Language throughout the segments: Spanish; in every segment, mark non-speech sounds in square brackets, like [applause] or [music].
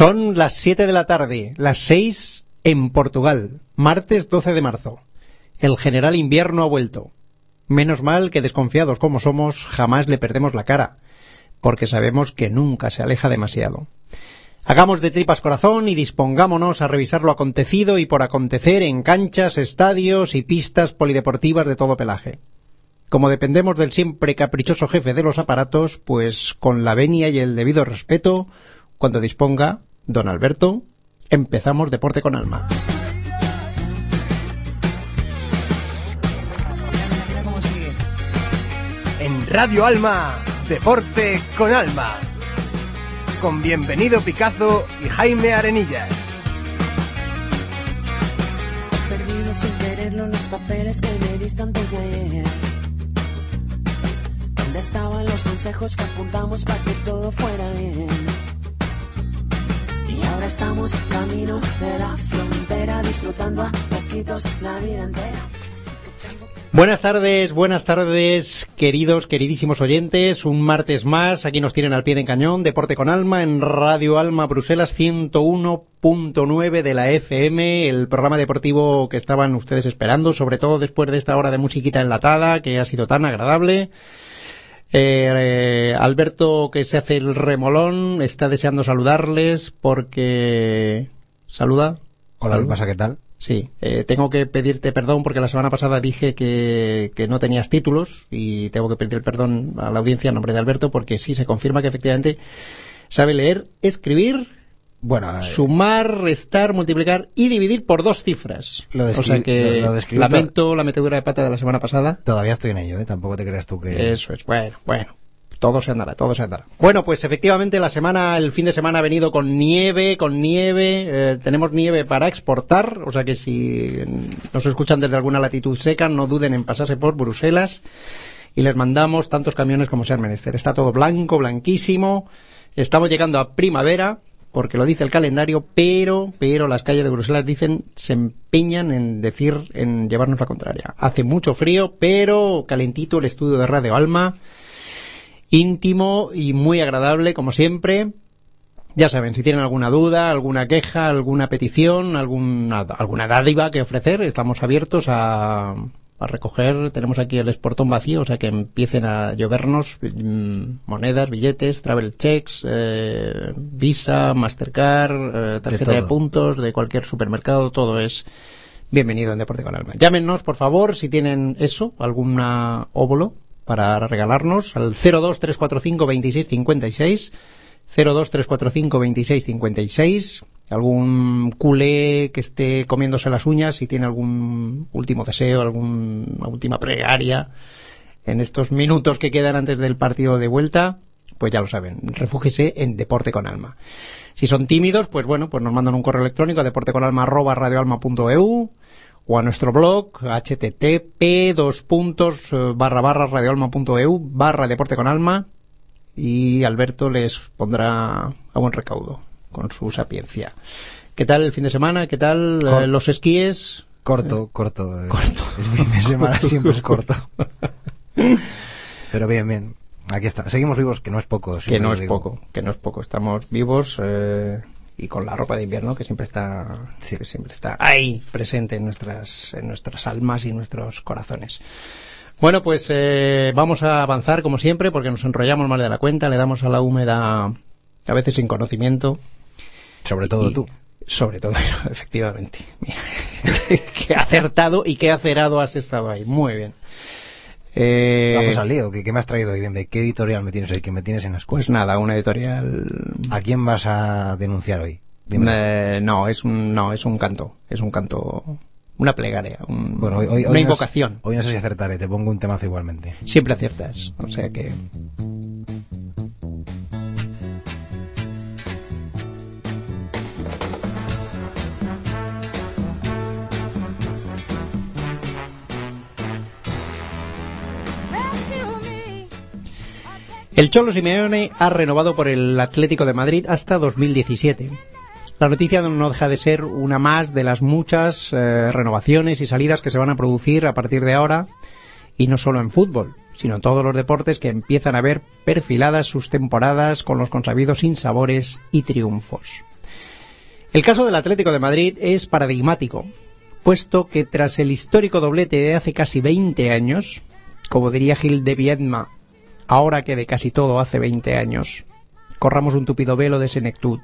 Son las 7 de la tarde, las 6 en Portugal, martes 12 de marzo. El general invierno ha vuelto. Menos mal que desconfiados como somos, jamás le perdemos la cara, porque sabemos que nunca se aleja demasiado. Hagamos de tripas corazón y dispongámonos a revisar lo acontecido y por acontecer en canchas, estadios y pistas polideportivas de todo pelaje. Como dependemos del siempre caprichoso jefe de los aparatos, pues con la venia y el debido respeto, cuando disponga, don Alberto, empezamos Deporte con Alma. En Radio Alma, Deporte con Alma. Con Bienvenido Picazo y Jaime Arenillas. He perdido sin quererlo los papeles que me diste antes de ayer. ¿Dónde estaban los consejos que apuntamos para que todo fuera bien? Y ahora estamos camino de la frontera, disfrutando a poquitos la vida entera. Buenas tardes, buenas tardes, queridos, queridísimos oyentes. Un martes más, aquí nos tienen al pie de cañón, Deporte con Alma, en Radio Alma Bruselas 101.9 de la FM, el programa deportivo que estaban ustedes esperando, sobre todo después de esta hora de musiquita enlatada, que ha sido tan agradable. Eh, eh, Alberto, que se hace el remolón, está deseando saludarles porque... ¿Saluda? Hola, ¿qué tal? Sí, eh, tengo que pedirte perdón porque la semana pasada dije que, que, no tenías títulos y tengo que pedir perdón a la audiencia en nombre de Alberto porque sí se confirma que efectivamente sabe leer, escribir, bueno, eh, sumar, restar, multiplicar y dividir por dos cifras. Lo o sea que lo, lamento la metedura de pata de la semana pasada. Todavía estoy en ello, ¿eh? tampoco te creas tú que... Eso es, bueno, bueno todo se andará, todo se andará. Bueno, pues efectivamente la semana, el fin de semana ha venido con nieve, con nieve, eh, tenemos nieve para exportar, o sea que si nos escuchan desde alguna latitud seca, no duden en pasarse por Bruselas y les mandamos tantos camiones como sean menester. Está todo blanco, blanquísimo, estamos llegando a primavera, porque lo dice el calendario, pero, pero las calles de Bruselas dicen, se empeñan en decir, en llevarnos la contraria. Hace mucho frío, pero calentito el estudio de Radio Alma, íntimo y muy agradable, como siempre. Ya saben, si tienen alguna duda, alguna queja, alguna petición, alguna, alguna dádiva que ofrecer, estamos abiertos a, a recoger. Tenemos aquí el esportón vacío, o sea que empiecen a llovernos mmm, monedas, billetes, travel checks, eh, Visa, Mastercard, eh, tarjeta de, de, puntos de cualquier supermercado, todo es bienvenido en Deporte con Alma. Llámenos, por favor, si tienen eso, alguna óvulo para regalarnos al 02345 2656 02345 2656 algún culé que esté comiéndose las uñas si tiene algún último deseo alguna última plegaria en estos minutos que quedan antes del partido de vuelta pues ya lo saben, refúgese en Deporte con Alma. Si son tímidos, pues bueno, pues nos mandan un correo electrónico a deporteconalma@radioalma.eu o a nuestro blog http dos puntos barra barra radioalma.eu barra deporte con alma y Alberto les pondrá a buen recaudo con su sapiencia. ¿Qué tal el fin de semana? ¿Qué tal eh, los esquíes? Corto, corto. eh, Corto. El fin de semana [laughs] siempre es corto. [laughs] Pero bien, bien. Aquí está. Seguimos vivos, que no es poco. Que no es digo. poco, que no es poco. Estamos vivos eh, y con la ropa de invierno que siempre está, Sí. que siempre está ahí presente en nuestras, en nuestras almas y nuestros corazones. Bueno, pues eh, vamos a avanzar como siempre porque nos enrollamos más de la cuenta, le damos a la húmeda a veces sin conocimiento. Sobre todo Y- tú. Sobre todo yo, [laughs] efectivamente. Mira, [laughs] qué acertado y qué acerado has estado ahí. Muy bien. Eh, Vamos al lío. ¿Qué, qué me has traído hoy? ¿Qué editorial me tienes hoy? ¿Qué me tienes en las pues nada, una editorial. ¿A quién vas a denunciar hoy? Eh, no, es un, no, es un canto. Es un canto, una plegaria, un- Bueno, hoy, hoy- una hoy no sé- invocación. hoy no sé si acertaré, te pongo un temazo igualmente. Siempre aciertas. O sea que. El Cholo Simeone ha renovado por el Atlético de Madrid hasta 2017. La noticia no deja de ser una más de las muchas eh, renovaciones y salidas que se van a producir a partir de ahora, y no solo en fútbol, sino en todos los deportes que empiezan a ver perfiladas sus temporadas con los consabidos sinsabores y triunfos. El caso del Atlético de Madrid es paradigmático, puesto que tras el histórico doblete de hace casi 20 años, como diría Gil de Viedma, ahora que de casi todo hace 20 años, corramos un tupido velo de senectud.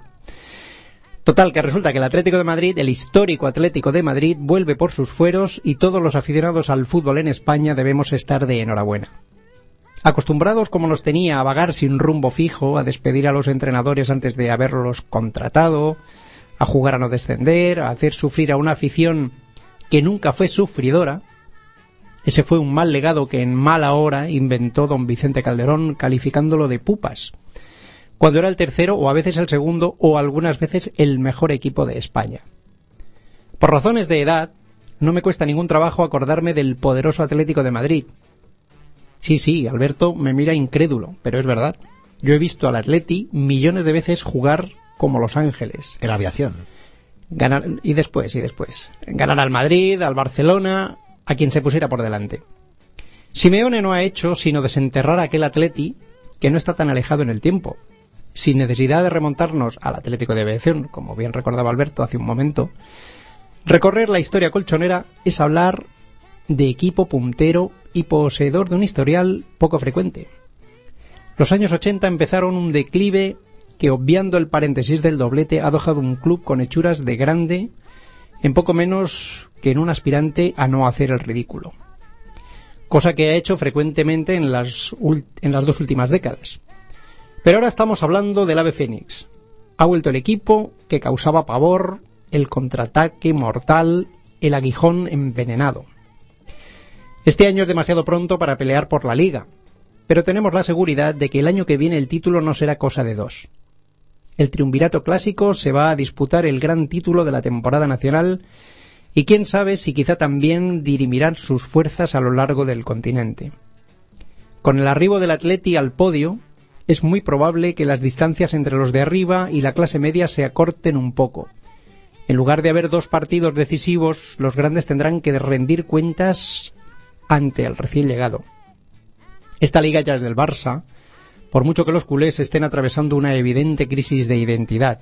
Total, que resulta que el Atlético de Madrid, el histórico Atlético de Madrid, vuelve por sus fueros y todos los aficionados al fútbol en España debemos estar de enhorabuena. Acostumbrados como nos tenía a vagar sin rumbo fijo, a despedir a los entrenadores antes de haberlos contratado, a jugar a no descender, a hacer sufrir a una afición que nunca fue sufridora, ese fue un mal legado que en mala hora inventó don Vicente Calderón calificándolo de pupas, cuando era el tercero o a veces el segundo o algunas veces el mejor equipo de España. Por razones de edad, no me cuesta ningún trabajo acordarme del poderoso Atlético de Madrid. Sí, sí, Alberto me mira incrédulo, pero es verdad. Yo he visto al Atleti millones de veces jugar como Los Ángeles. En la aviación. Ganar, y después, y después. Ganar al Madrid, al Barcelona, a quien se pusiera por delante. Simeone no ha hecho sino desenterrar a aquel Atleti que no está tan alejado en el tiempo. Sin necesidad de remontarnos al Atlético de Aviación, como bien recordaba Alberto hace un momento, recorrer la historia colchonera es hablar de equipo puntero y poseedor de un historial poco frecuente. Los años 80 empezaron un declive que, obviando el paréntesis del doblete, ha dejado un club con hechuras de grande en poco menos en un aspirante a no hacer el ridículo. Cosa que ha hecho frecuentemente en las, en las dos últimas décadas. Pero ahora estamos hablando del ave fénix. Ha vuelto el equipo que causaba pavor, el contraataque mortal, el aguijón envenenado. Este año es demasiado pronto para pelear por la liga, pero tenemos la seguridad de que el año que viene el título no será cosa de dos. El triunvirato clásico se va a disputar el gran título de la temporada nacional y quién sabe si quizá también dirimirán sus fuerzas a lo largo del continente. Con el arribo del Atleti al podio, es muy probable que las distancias entre los de arriba y la clase media se acorten un poco. En lugar de haber dos partidos decisivos, los grandes tendrán que rendir cuentas ante el recién llegado. Esta liga ya es del Barça, por mucho que los culés estén atravesando una evidente crisis de identidad.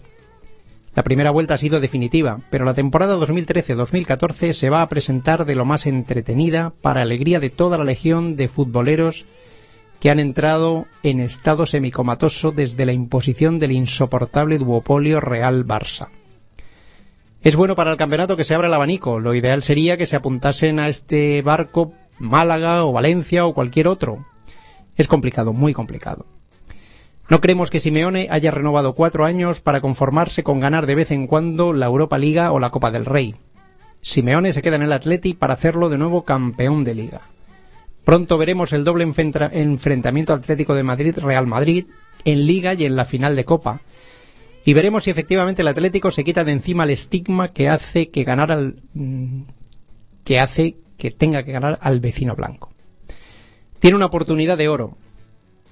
La primera vuelta ha sido definitiva, pero la temporada 2013-2014 se va a presentar de lo más entretenida para alegría de toda la legión de futboleros que han entrado en estado semicomatoso desde la imposición del insoportable duopolio Real-Barça. Es bueno para el campeonato que se abra el abanico. Lo ideal sería que se apuntasen a este barco Málaga o Valencia o cualquier otro. Es complicado, muy complicado. No creemos que Simeone haya renovado cuatro años para conformarse con ganar de vez en cuando la Europa Liga o la Copa del Rey. Simeone se queda en el Atleti para hacerlo de nuevo campeón de liga. Pronto veremos el doble enfrentamiento Atlético de Madrid-Real Madrid en liga y en la final de Copa. Y veremos si efectivamente el Atlético se quita de encima el estigma que hace que ganar al mm, que hace que tenga que ganar al vecino blanco. Tiene una oportunidad de oro,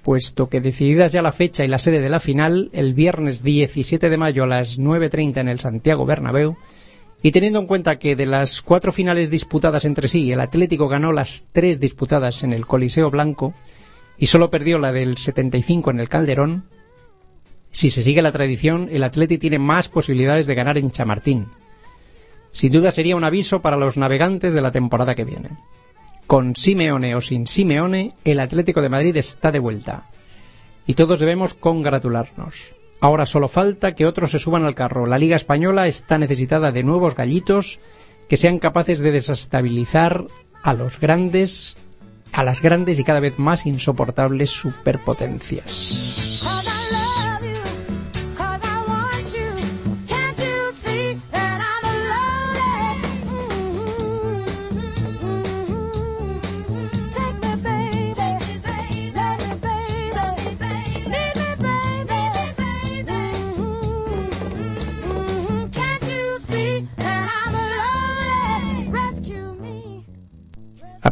puesto que decididas ya la fecha y la sede de la final, el viernes 17 de mayo a las 9.30 en el Santiago Bernabéu, y teniendo en cuenta que de las cuatro finales disputadas entre sí, el Atlético ganó las tres disputadas en el Coliseo Blanco y solo perdió la del 75 en el Calderón, si se sigue la tradición, el Atlético tiene más posibilidades de ganar en Chamartín. Sin duda sería un aviso para los navegantes de la temporada que viene. Con Simeone o sin Simeone, el Atlético de Madrid está de vuelta. Y todos debemos congratularnos. Ahora solo falta que otros se suban al carro. La Liga Española está necesitada de nuevos gallitos que sean capaces de desestabilizar a los grandes, a las grandes y cada vez más insoportables superpotencias.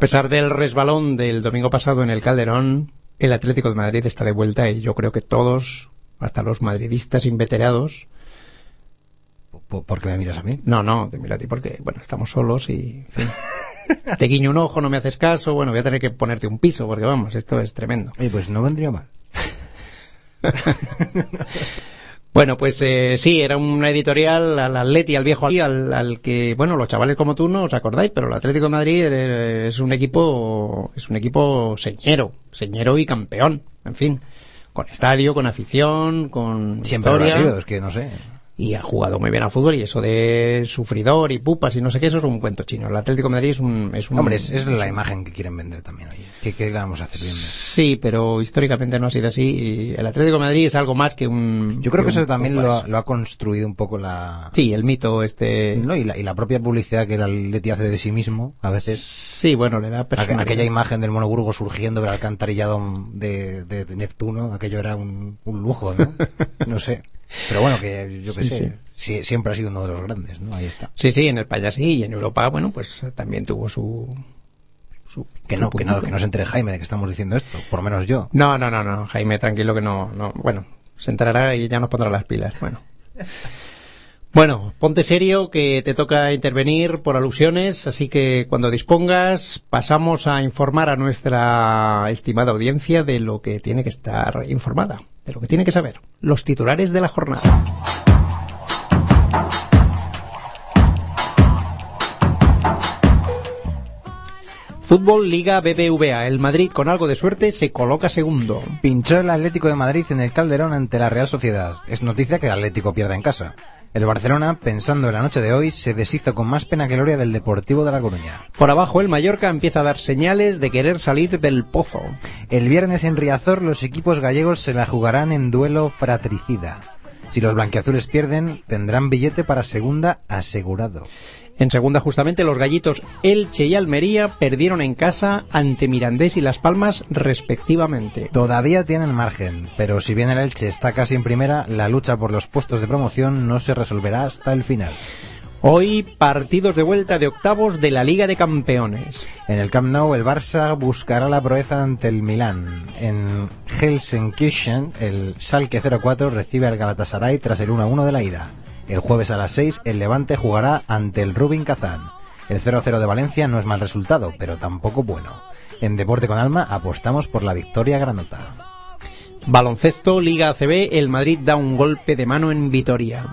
Pesar del resbalón del domingo pasado en el Calderón, el Atlético de Madrid está de vuelta y yo creo que todos, hasta los madridistas inveterados. ¿Por qué me miras a mí? No, no, te miro a ti porque, bueno, estamos solos y. te guiño un ojo, no me haces caso, bueno, voy a tener que ponerte un piso porque, vamos, esto es tremendo. pues no vendría mal. [laughs] Bueno, pues eh, sí, era una editorial al Atleti, al viejo al, al que, bueno, los chavales como tú no os acordáis, pero el Atlético de Madrid eh, es un equipo, es un equipo señero, señero y campeón, en fin, con estadio, con afición, con Siempre lo ha historia sido, es que no sé. Y ha jugado muy bien al fútbol y eso de sufridor y pupas y no sé qué, eso es un cuento chino. El Atlético de Madrid es un... Es un Hombre, es, es la imagen que quieren vender también, oye. ¿Qué, qué vamos a hacer bien? Sí, pero históricamente no ha sido así y el Atlético de Madrid es algo más que un... Yo creo que eso también lo ha, lo ha construido un poco la... Sí, el mito este... No, y, la, y la propia publicidad que el Atleti hace de sí mismo, a veces... Sí, bueno, le da personalidad. Aquella imagen del monoburgo surgiendo del alcantarillado de, de- de Neptuno, aquello era un, un lujo, ¿no? [laughs] No sé. Pero bueno, que yo qué Sí, sé, sí. siempre ha sido uno de los grandes, ¿no? Ahí está. Sí, sí, en España sí, y en Europa, bueno, pues también tuvo su... su Que su no, que no, que no se entere Jaime de que estamos diciendo esto, por lo menos yo. No, no, no, no, Jaime, tranquilo que no, no, bueno, se enterará y ya nos pondrá las pilas, bueno. [laughs] Bueno, ponte serio que te toca intervenir por alusiones, así que cuando dispongas pasamos a informar a nuestra estimada audiencia de lo que tiene que estar informada, de lo que tiene que saber, los titulares de la jornada. Fútbol Liga BBVA. El Madrid, con algo de suerte, se coloca segundo. Pinchó el Atlético de Madrid en el Calderón ante la Real Sociedad. Es noticia que el Atlético pierda en casa. El Barcelona, pensando en la noche de hoy, se deshizo con más pena que gloria del Deportivo de La Coruña. Por abajo, el Mallorca empieza a dar señales de querer salir del pozo. El viernes en Riazor los equipos gallegos se la jugarán en duelo fratricida. Si los blanquiazules pierden, tendrán billete para segunda asegurado. En segunda, justamente, los gallitos Elche y Almería perdieron en casa ante Mirandés y Las Palmas, respectivamente. Todavía tienen margen, pero si bien el Elche está casi en primera, la lucha por los puestos de promoción no se resolverá hasta el final. Hoy, partidos de vuelta de octavos de la Liga de Campeones. En el Camp Nou, el Barça buscará la proeza ante el Milán. En Helsenkirchen, el Salke 04 recibe al Galatasaray tras el 1-1 de la ida. El jueves a las 6, el Levante jugará ante el Rubin Kazán. El 0-0 de Valencia no es mal resultado, pero tampoco bueno. En Deporte con Alma apostamos por la victoria granota. Baloncesto, Liga ACB, el Madrid da un golpe de mano en Vitoria.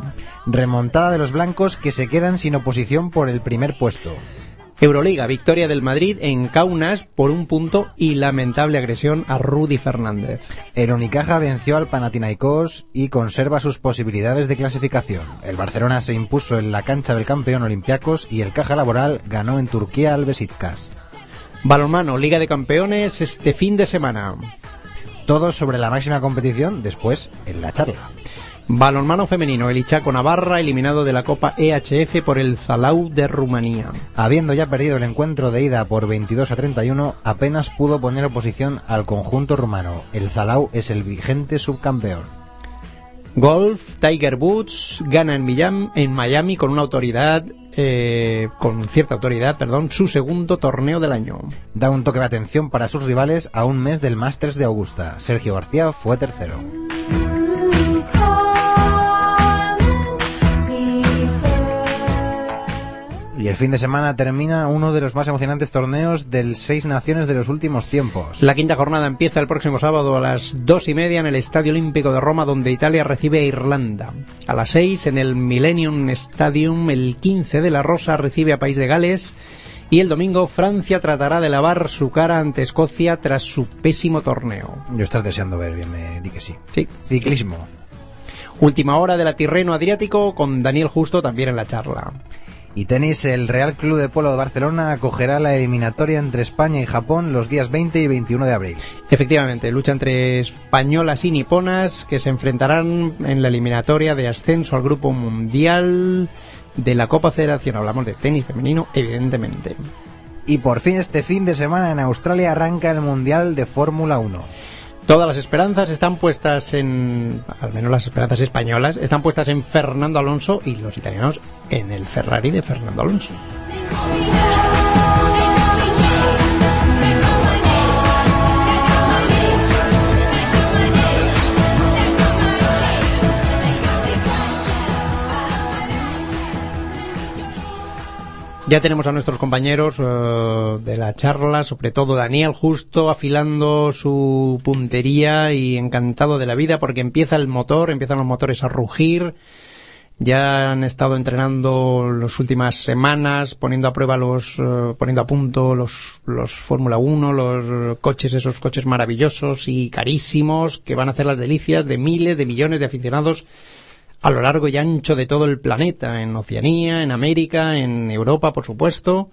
Remontada de los blancos que se quedan sin oposición por el primer puesto. Euroliga, victoria del Madrid en Kaunas por un punto y lamentable agresión a Rudy Fernández. El Unicaja venció al Panathinaikos y conserva sus posibilidades de clasificación. El Barcelona se impuso en la cancha del campeón Olympiacos y el Caja Laboral ganó en Turquía al Besiktas. Balonmano, Liga de Campeones este fin de semana. Todo sobre la máxima competición después en la charla. Balonmano femenino, el Ichaco Navarra eliminado de la Copa EHF por el Zalau de Rumanía. Habiendo ya perdido el encuentro de ida por 22 a 31, apenas pudo poner oposición al conjunto rumano. El Zalau es el vigente subcampeón. Golf, Tiger Woods gana en Miami, en Miami con una autoridad, eh, con cierta autoridad, perdón, su segundo torneo del año. Da un toque de atención para sus rivales a un mes del Masters de Augusta. Sergio García fue tercero. Y el fin de semana termina uno de los más emocionantes torneos del Seis Naciones de los últimos tiempos. La quinta jornada empieza el próximo sábado a las dos y media en el Estadio Olímpico de Roma, donde Italia recibe a Irlanda. A las seis en el Millennium Stadium, el 15 de la Rosa recibe a País de Gales. Y el domingo Francia tratará de lavar su cara ante Escocia tras su pésimo torneo. Yo estás deseando ver bien, me di que sí. Sí. Ciclismo. Última hora de la Tirreno Adriático con Daniel Justo también en la charla. Y tenis, el Real Club de Polo de Barcelona acogerá la eliminatoria entre España y Japón los días 20 y 21 de abril. Efectivamente, lucha entre españolas y niponas que se enfrentarán en la eliminatoria de ascenso al Grupo Mundial de la Copa Federación. Hablamos de tenis femenino, evidentemente. Y por fin este fin de semana en Australia arranca el Mundial de Fórmula 1. Todas las esperanzas están puestas en, al menos las esperanzas españolas, están puestas en Fernando Alonso y los italianos en el Ferrari de Fernando Alonso. Ya tenemos a nuestros compañeros eh, de la charla, sobre todo Daniel Justo, afilando su puntería y encantado de la vida porque empieza el motor, empiezan los motores a rugir. Ya han estado entrenando las últimas semanas, poniendo a prueba los, eh, poniendo a punto los, los Fórmula 1, los coches, esos coches maravillosos y carísimos que van a hacer las delicias de miles de millones de aficionados a lo largo y ancho de todo el planeta, en Oceanía, en América, en Europa, por supuesto.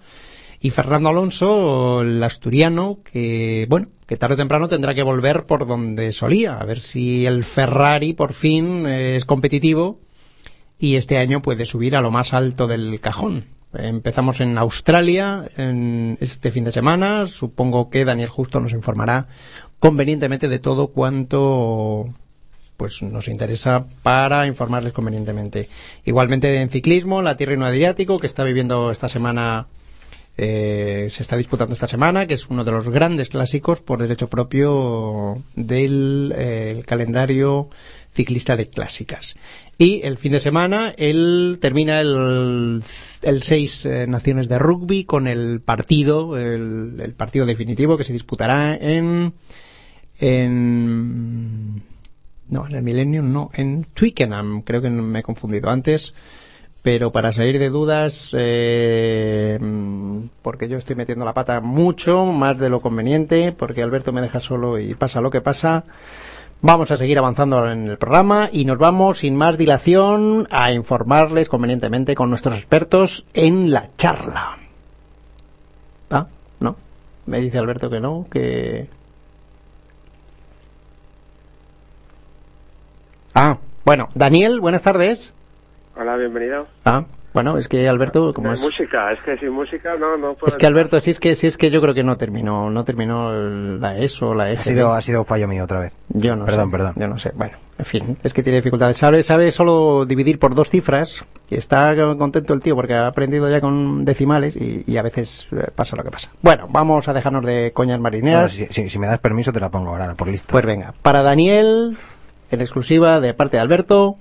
Y Fernando Alonso, el asturiano, que, bueno, que tarde o temprano tendrá que volver por donde solía, a ver si el Ferrari por fin eh, es competitivo y este año puede subir a lo más alto del cajón. Empezamos en Australia en este fin de semana. Supongo que Daniel Justo nos informará convenientemente de todo cuanto pues nos interesa para informarles convenientemente. Igualmente en ciclismo, la Tierra y no Adriático, que está viviendo esta semana, eh, se está disputando esta semana, que es uno de los grandes clásicos por derecho propio del eh, calendario ciclista de clásicas. Y el fin de semana, él termina el, seis eh, naciones de rugby con el partido, el, el partido definitivo que se disputará en, en no, en el Millennium no, en Twickenham, creo que me he confundido antes, pero para salir de dudas, eh, porque yo estoy metiendo la pata mucho, más de lo conveniente, porque Alberto me deja solo y pasa lo que pasa. Vamos a seguir avanzando en el programa y nos vamos sin más dilación a informarles convenientemente con nuestros expertos en la charla. ¿Ah? ¿No? Me dice Alberto que no, que Ah, bueno, Daniel, buenas tardes. Hola, bienvenido. Ah, bueno, es que Alberto, como es... música, es que sin música no, no puedo... Es que Alberto, si es que, si es que yo creo que no terminó, no terminó la ESO, la Ha F. sido, ha sido fallo mío otra vez. Yo no Perdón, sé. perdón. Yo no sé. Bueno, en fin, es que tiene dificultades. Sabe, sabe solo dividir por dos cifras y está contento el tío porque ha aprendido ya con decimales y, y a veces eh, pasa lo que pasa. Bueno, vamos a dejarnos de coñas Bueno, marineras. si, si- si me das permiso te la pongo ahora, por listo. Pues venga, para Daniel, en exclusiva de parte de Alberto,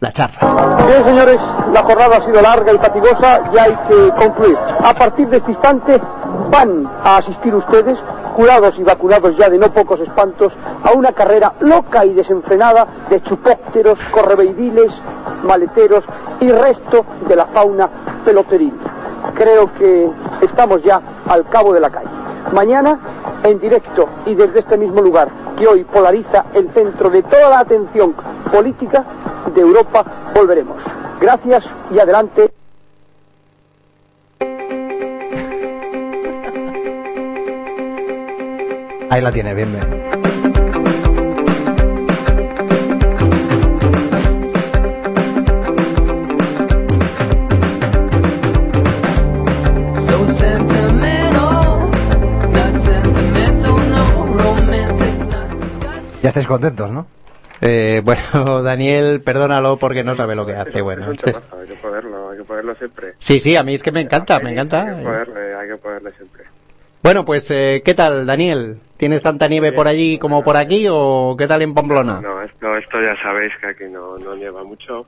la charla. Bien, señores, la jornada ha sido larga y fatigosa y hay que concluir. A partir de este instante van a asistir ustedes, curados y vacunados ya de no pocos espantos, a una carrera loca y desenfrenada de chupópteros, correveidiles, maleteros y resto de la fauna peloteril. Creo que estamos ya al cabo de la calle. Mañana, en directo y desde este mismo lugar, que hoy polariza el centro de toda la atención política de Europa, volveremos. Gracias y adelante. Ahí la tiene, bien, bien. Ya estáis contentos, ¿no? Eh, bueno, [laughs] Daniel, perdónalo porque no sabe lo que hace. Bueno, es un temazo, hay que poderlo, hay que poderlo siempre. sí, sí, a mí es que me encanta, me Hay encanta. que poderle, hay que poderle siempre. Bueno, pues, eh, ¿qué tal, Daniel? ¿Tienes tanta nieve por allí como por aquí o qué tal en Pamplona? No, esto, esto ya sabéis que aquí no, no nieva mucho.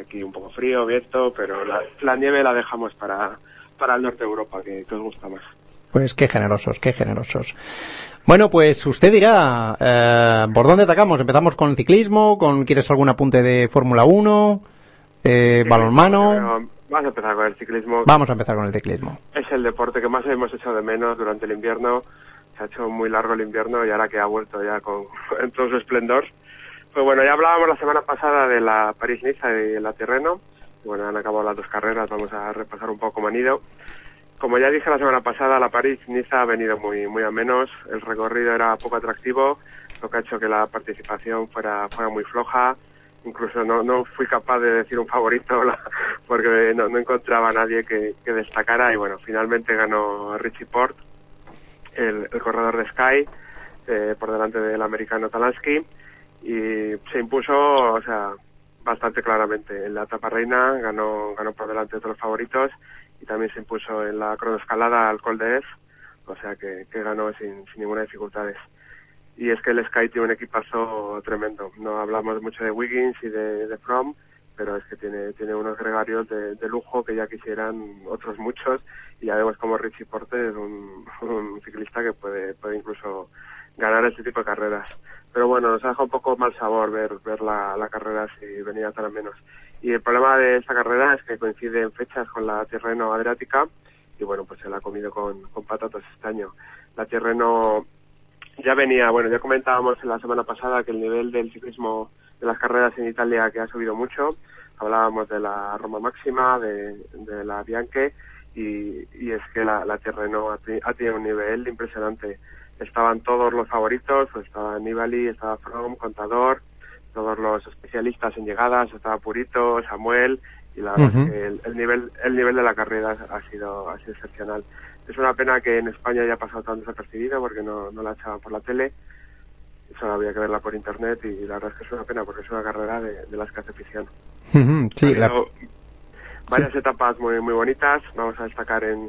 Aquí un poco frío, viento, pero la, la nieve la dejamos para, para el norte de Europa, que, que os gusta más. Pues qué generosos, qué generosos. Bueno, pues usted dirá, eh, ¿por dónde atacamos? ¿Empezamos con ciclismo? ¿Con ¿Quieres algún apunte de Fórmula 1? Eh, ¿Balonmano? Vamos a empezar con el ciclismo. Vamos a empezar con el ciclismo. Es el deporte que más hemos hecho de menos durante el invierno. Se ha hecho muy largo el invierno y ahora que ha vuelto ya con [laughs] en todo su esplendor. Pues bueno, ya hablábamos la semana pasada de la París-Niza y la Tirreno. Bueno, han acabado las dos carreras, vamos a repasar un poco cómo han ido. Como ya dije la semana pasada, la París-Niza ha venido muy, muy a menos. El recorrido era poco atractivo, lo que ha hecho que la participación fuera, fuera muy floja. Incluso no, no fui capaz de decir un favorito [laughs] porque no, encontraba a nadie que, que destacara. Y bueno, finalmente ganó Richie Port, el, el corredor de Sky, eh, por delante del americano Talansky. Y se impuso, o sea, bastante claramente. En la etapa reina ganó, ganó por delante de los favoritos y también se impuso en la cronoescalada al Col de Es, o sea que, ganó sin, sin ninguna dificultades. Y es que el Sky tiene un equipazo tremendo. No hablamos mucho de Wiggins y de, de pero es que tiene, tiene unos gregarios de, lujo que ya quisieran otros muchos y ya vemos como Richie Porte es un, ciclista que puede, puede incluso ganar este tipo de carreras. Pero bueno, nos ha dejado un poco mal sabor ver, ver la, la carrera si venía tan a menos. Y el problema de esta carrera es que coincide en fechas con la Tirreno Adriática y bueno, pues se la ha comido con, con patatas este año. La Tirreno ya venía, bueno, ya comentábamos en la semana pasada que el nivel del ciclismo de las carreras en Italia que ha subido mucho. Hablábamos de la Roma Máxima, de, la Bianche y, es que la, la ha, ha tenido un nivel impresionante. Estaban todos los favoritos, pues estaba Nibali, estaba From, Contador, todos los especialistas en llegadas, estaba Purito, Samuel y la verdad Ujú. es que el, el nivel el nivel de la carrera ha sido ha sido excepcional. Es una pena que en España haya pasado tan desapercibido porque no, no la echaban por la tele. Solo había que verla por internet y la verdad es que es una pena porque es una carrera de, de las que hace afición. Ujú, Sí, Ha la- varias etapas muy muy bonitas. Vamos a destacar en,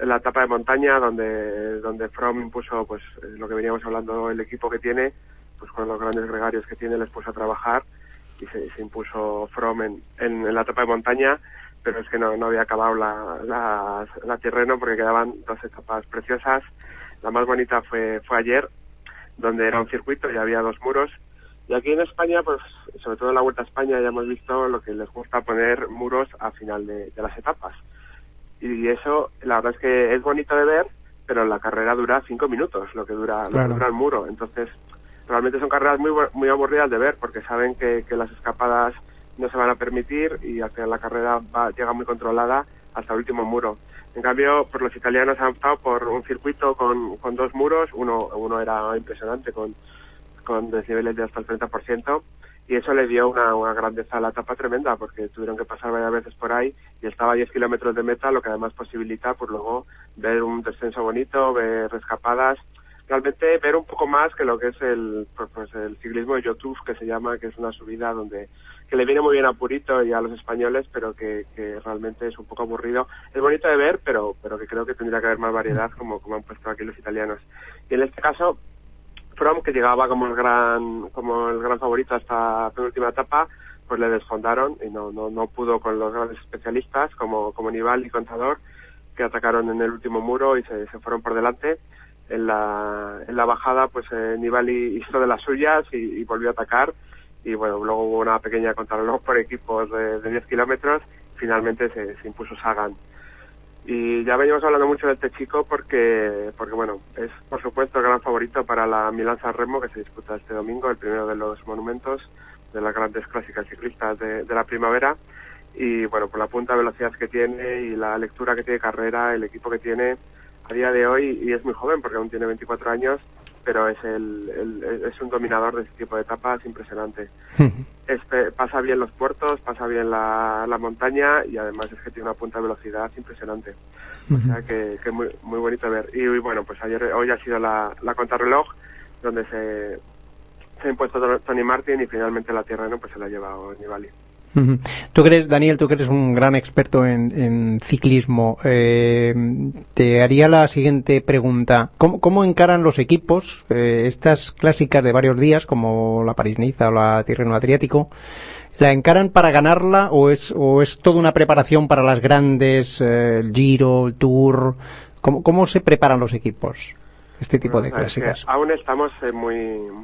en la etapa de montaña donde donde From impuso pues lo que veníamos hablando el equipo que tiene pues con los grandes gregarios que tiene les puso a trabajar y se, se impuso From en, en, en la etapa de montaña pero es que no, no había acabado la, la, la terreno porque quedaban dos etapas preciosas la más bonita fue fue ayer donde era un circuito y había dos muros y aquí en España, pues sobre todo en la Vuelta a España ya hemos visto lo que les gusta poner muros a final de, de las etapas. Y eso, la verdad es que es bonito de ver, pero la carrera dura cinco minutos, lo que dura, lo que dura el muro. Entonces, realmente son carreras muy, muy aburridas de ver, porque saben que, que las escapadas no se van a permitir y al final la carrera va, llega muy controlada hasta el último muro. En cambio, pues los italianos han optado por un circuito con, con dos muros, uno, uno era impresionante con con desniveles de hasta el 30%, y eso le dio una, una grandeza a la etapa tremenda, porque tuvieron que pasar varias veces por ahí, y estaba a 10 kilómetros de meta, lo que además posibilita, pues luego, ver un descenso bonito, ver escapadas, realmente ver un poco más que lo que es el, pues, pues, el ciclismo de YouTube, que se llama, que es una subida donde, que le viene muy bien a Purito y a los españoles, pero que, que realmente es un poco aburrido. Es bonito de ver, pero, pero que creo que tendría que haber más variedad, como, como han puesto aquí los italianos. Y en este caso, From, que llegaba como el gran, como el gran favorito hasta penúltima etapa, pues le desfondaron y no, no, no pudo con los grandes especialistas como, como Nival y Contador, que atacaron en el último muro y se, se fueron por delante. En la, en la bajada, pues eh, Nibali hizo de las suyas y, y volvió a atacar. Y bueno, luego hubo una pequeña contrarreloj por equipos de, de 10 kilómetros. Finalmente se, se impuso Sagan. Y ya venimos hablando mucho de este chico porque, porque bueno, es por supuesto el gran favorito para la Milán San Remo que se disputa este domingo, el primero de los monumentos de las grandes clásicas ciclistas de, de la primavera. Y bueno, por la punta de velocidad que tiene y la lectura que tiene carrera, el equipo que tiene a día de hoy, y es muy joven porque aún tiene 24 años, pero es, el, el- es un dominador de este tipo de etapas impresionante. Este, pasa bien los puertos, pasa bien la, la montaña y además es que tiene una punta de velocidad impresionante. O sea que, que muy, muy bonito ver. Y, y bueno, pues ayer, hoy ha sido la, la contrarreloj donde se, se ha impuesto Tony- Tony Martin y finalmente la tierra no pues se la ha llevado Nibali. Tú eres, Daniel, tú que eres un gran experto en, en ciclismo, eh, te haría la siguiente pregunta. ¿Cómo, cómo encaran los equipos eh, estas clásicas de varios días, como la París-Niza o la Tirreno Adriático? ¿La encaran para ganarla o es, o es toda una preparación para las grandes, eh, el Giro, el Tour? ¿Cómo, ¿Cómo se preparan los equipos? Este tipo de Bueno, es que clásicas. aún estamos en muy,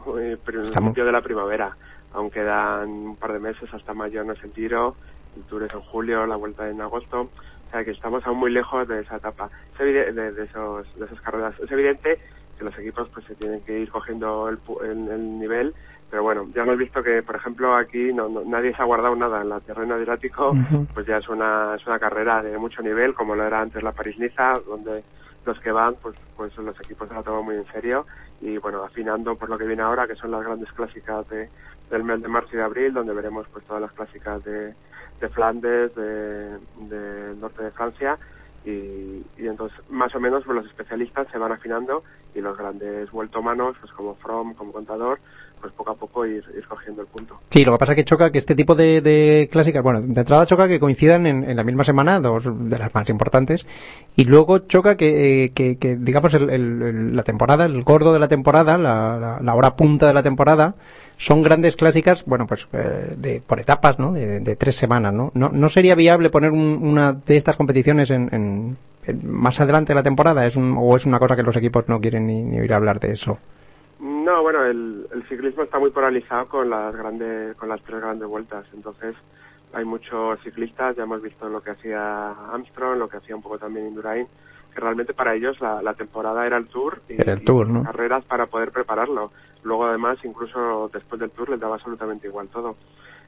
muy principio Estamos. de la primavera. Aún quedan un par de meses hasta mayo no es el Giro, el Tour es en julio, la vuelta en agosto. O sea que estamos aún muy lejos de esa etapa, es evide- de, de esos, de esas carreras. Es evidente que los equipos pues se tienen que ir cogiendo el, el, el nivel, pero bueno, ya hemos visto que, por ejemplo, aquí no, no- nadie se ha guardado nada en la terreno adriático, pues ya es una, es una carrera de mucho nivel, como lo era antes la París-Niza, donde los que van, pues, pues los equipos se la toman muy en serio y bueno, afinando por lo que viene ahora, que son las grandes clásicas de, del mes de marzo y de abril, donde veremos pues todas las clásicas de, de Flandes, de, del norte de Francia y, y entonces más o menos pues, los especialistas se van afinando y los grandes vueltomanos, pues como From, como Contador, pues poco a poco ir, cogiendo el punto. Sí, lo que pasa es que choca que este tipo de, clásicas, bueno, de entrada choca que coincidan en, la misma semana, dos de las más importantes, y luego choca que, eh, digamos, el, la temporada, el gordo de la temporada, la, la, hora punta de la temporada, son grandes clásicas, bueno, pues eh, de, por etapas, ¿no? De, tres semanas, ¿no? ¿no? ¿No sería viable poner un- una de estas competiciones en- en- más adelante de la temporada? ¿Es un, ¿O es una cosa que los equipos no quieren ni, ni oír hablar de eso? No, bueno, el, el ciclismo está muy polarizado con las grandes, con las tres grandes vueltas. Entonces, hay muchos ciclistas, ya hemos visto lo que hacía Armstrong, lo que hacía un poco también Indurain, que realmente para ellos la, la temporada era el Tour y, Era el Tour, y ¿no? carreras para poder prepararlo. Luego, además, incluso después del Tour les daba absolutamente igual todo.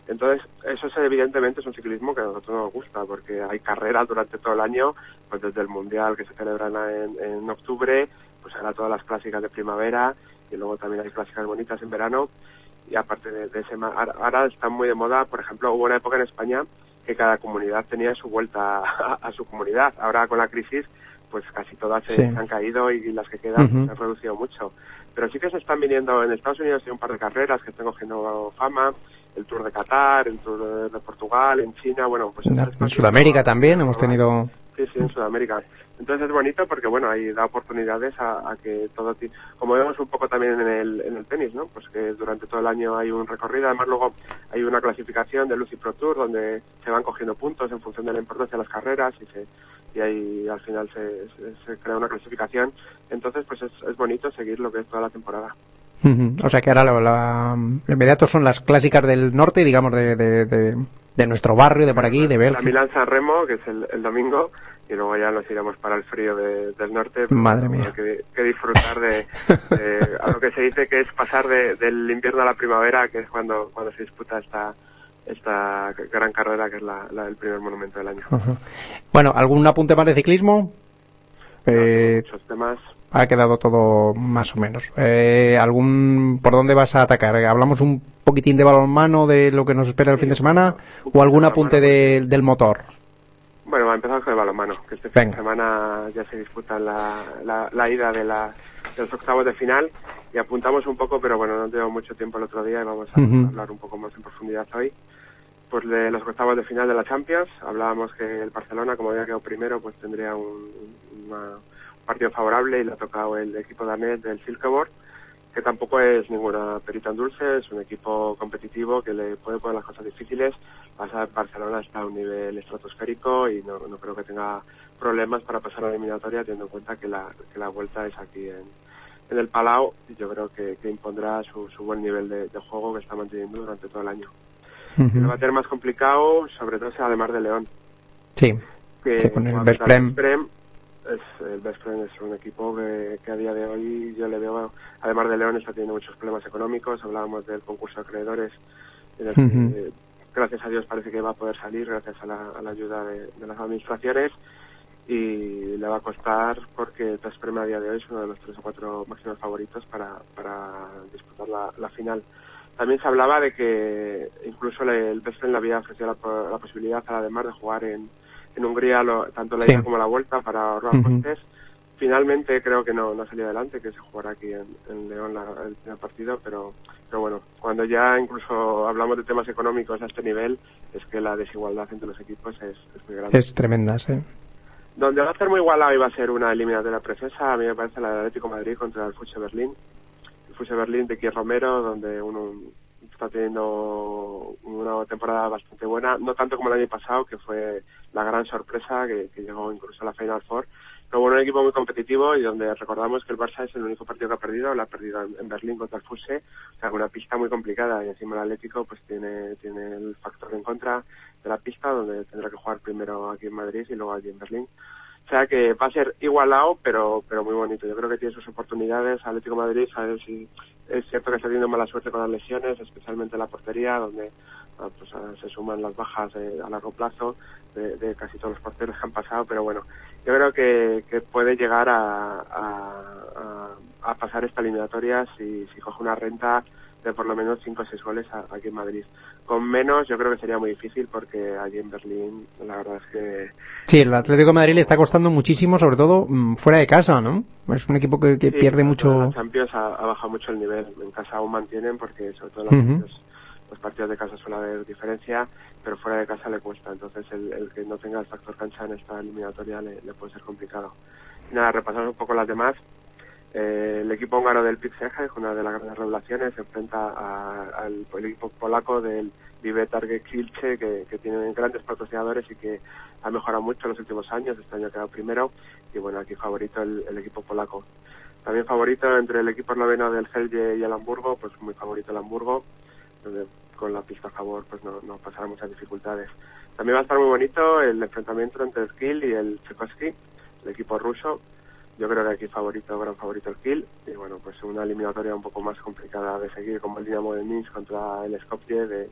Entonces, eso es, evidentemente es un ciclismo que a nosotros nos gusta, porque hay carreras durante todo el año, pues desde el Mundial que se celebran en, en octubre, pues ahora todas las clásicas de primavera, y luego también hay clásicas bonitas en verano, y aparte de, de ese, ahora- están muy de moda, por ejemplo, hubo una época en España que cada comunidad tenía su vuelta [laughs] a, a su comunidad. Ahora con la crisis, pues casi todas se, Sí. se han caído y las que quedan Ujú. se han reducido mucho. Pero sí que se están viniendo en Estados Unidos, hay un par de carreras que están cogiendo fama, el Tour de Qatar, el Tour de, Portugal, en China, bueno, pues En estas Sudamérica también hemos tenido... Sí, sí, en Sudamérica. Entonces es bonito porque, bueno, ahí da oportunidades a, que todo... Como vemos un poco también en el, en el tenis, ¿no? Pues que durante todo el año hay un recorrido. Además, luego hay una clasificación de Lucy Pro Tour donde se van cogiendo puntos en función de la importancia de las carreras y se y ahí al final se, se, crea una clasificación. Entonces, pues es, es bonito seguir lo que es toda la temporada. O sea que ahora lo, la- inmediato son las clásicas del norte, digamos, de, de, de, de nuestro barrio, de por aquí, de La Bélgica. Milán San Remo, que es el, el domingo, y luego ya nos iremos para el frío de- del norte. Madre mía. Que, que disfrutar de, de- a lo que se dice que es pasar de- del invierno a la primavera, que es cuando, cuando se disputa esta, esta gran carrera, que es la, la- el primer monumento del año. Bueno, ¿algún apunte más de ciclismo? Eh, Muchos temas. ha quedado todo más o menos. Eh, ¿Algún por dónde vas a atacar? ¿Hablamos un poquitín de balonmano de lo que nos espera el fin de semana o algún apunte de- del motor? Bueno, empezamos con el balonmano, que este fin de semana ya se disputa la, la, la ida de, la, de los octavos de final y apuntamos un poco, pero bueno, no tengo mucho tiempo el otro día y vamos a hablar un poco más en profundidad hoy. Pues de los octavos de final de la Champions, hablábamos que el Barcelona, como había quedado primero, pues tendría un, una- un partido favorable y le ha tocado el equipo danés del Silkeborg, que tampoco es ninguna perita en dulce, es un equipo competitivo que le puede poner las cosas difíciles. Pasa, Barcelona está a un nivel estratosférico y no, no creo que tenga problemas para pasar a la eliminatoria, teniendo en cuenta que la, que la vuelta es aquí en, en el Palau y yo creo que, que impondrá su, su buen nivel de, de juego que está manteniendo durante todo el año. El va a tener más complicado, sobre todo además de León, Sí, que Sí, con el Es, el West Brom es un equipo que, que a día de hoy yo le veo, además de León, está teniendo muchos problemas económicos. Hablábamos del concurso de acreedores, en el que, Ujú. gracias a Dios, parece que va a poder salir gracias a la, a la ayuda de, de las administraciones. Y le va a costar porque Brom a día de hoy es uno de los tres o cuatro máximos favoritos para, para disputar la, la final. También se hablaba de que incluso el West Brom le había ofrecido la, po- la posibilidad a la Demar de jugar en, en Hungría lo- tanto la Sí. ida como la vuelta para Ujú. costes. Finalmente creo que no, no salió adelante, que se jugará aquí en, en León la- el primer partido, pero, pero bueno, cuando ya incluso hablamos de temas económicos a este nivel, es que la desigualdad entre los equipos es, es muy grande. es tremenda, sí. Donde va a ser muy igualado y va a ser una eliminatoria preciosa, a mí me parece la del Atlético de Madrid contra el Fuche Berlín. El Fuche Berlín de Kier Romero, donde uno está teniendo una temporada bastante buena, no tanto como el año pasado, que fue la gran sorpresa, que, llegó incluso a la Final Four, pero bueno, un equipo muy competitivo y donde recordamos que el Barça es el único partido que ha perdido, lo ha perdido en, Berlín contra el Fuse, o sea, una pista muy complicada y encima el Atlético pues tiene, tiene el factor en contra de la pista, donde tendrá que jugar primero aquí en Madrid y luego allí en Berlín. O sea que va a ser igualado, pero pero muy bonito. Yo creo que tiene sus oportunidades. Atlético de Madrid, ver si es cierto que está teniendo mala suerte con las lesiones, especialmente en la portería, donde pues, se suman las bajas eh, a largo plazo de, de casi todos los porteros que han pasado. Pero bueno, yo creo que, que puede llegar a, a, pasar esta eliminatoria si, si coge una renta de por lo menos 5 o 6 goles aquí en Madrid. Con menos yo creo que sería muy difícil porque allí en Berlín la verdad es que Sí, el Atlético de Madrid le está costando muchísimo, sobre todo mm, fuera de casa, ¿no? Es un equipo que, que Sí, pierde mucho. la Champions ha, ha bajado mucho el nivel. En casa aún mantienen porque sobre todo. Champions, los partidos de casa suele haber diferencia, pero fuera de casa le cuesta. Entonces el, que no tenga el factor cancha en esta eliminatoria le, puede ser complicado. Nada, repasamos un poco las demás. Eh, el equipo húngaro del Pixeje, una de las grandes revelaciones, se enfrenta al equipo polaco del Vive Target Kilche, que, que tienen grandes patrocinadores y que ha mejorado mucho en los últimos años. Este año ha quedado primero y bueno, aquí favorito el, equipo polaco. También favorito entre el equipo esloveno del Helge y el Hamburgo, pues muy favorito el Hamburgo, donde con la pista a favor pues no, no pasará muchas dificultades. También va a estar muy bonito el enfrentamiento entre el Kiel y el Tchaikovsky, el equipo ruso. Yo creo que aquí favorito, gran favorito el Kiel. Y bueno, pues una eliminatoria un poco más complicada de seguir, como el Dinamo de Minsk contra el Skopje de,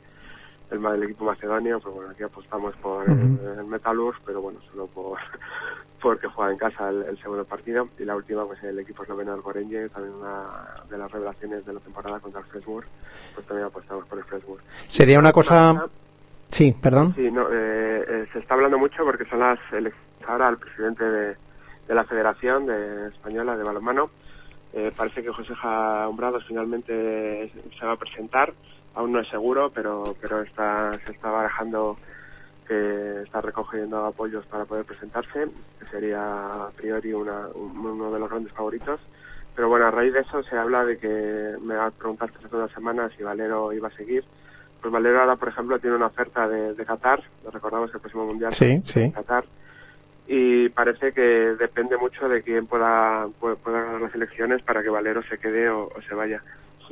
el, equipo macedonio. Pues bueno, aquí apostamos por el, Metalurg, pero bueno, solo por [laughs] porque juega en casa el, el segundo partido. Y la última, pues el equipo esloveno del Gorenje, también una de las revelaciones de la temporada contra el Fresburg. Pues también apostamos por el Fresburg. Sería una cosa. Sí, perdón. Sí, no, eh, eh, se está hablando mucho porque son las elecciones ahora al presidente de, de la Federación de Española de Balonmano. Eh, parece que José Umbrados finalmente se va a presentar. Aún no es seguro, pero pero está se está barajando que está recogiendo apoyos para poder presentarse, que sería a priori una- un- uno de los grandes favoritos. Pero bueno, a raíz de eso se habla de que me va a preguntar hace unas semanas si Valero iba a seguir. Pues Valero ahora, por ejemplo, tiene una oferta de, de Qatar, lo recordamos que el próximo Mundial Sí, es sí. Qatar, y parece que depende mucho de quién pueda, pueda, pueda ganar las elecciones para que Valero se quede o, o se vaya.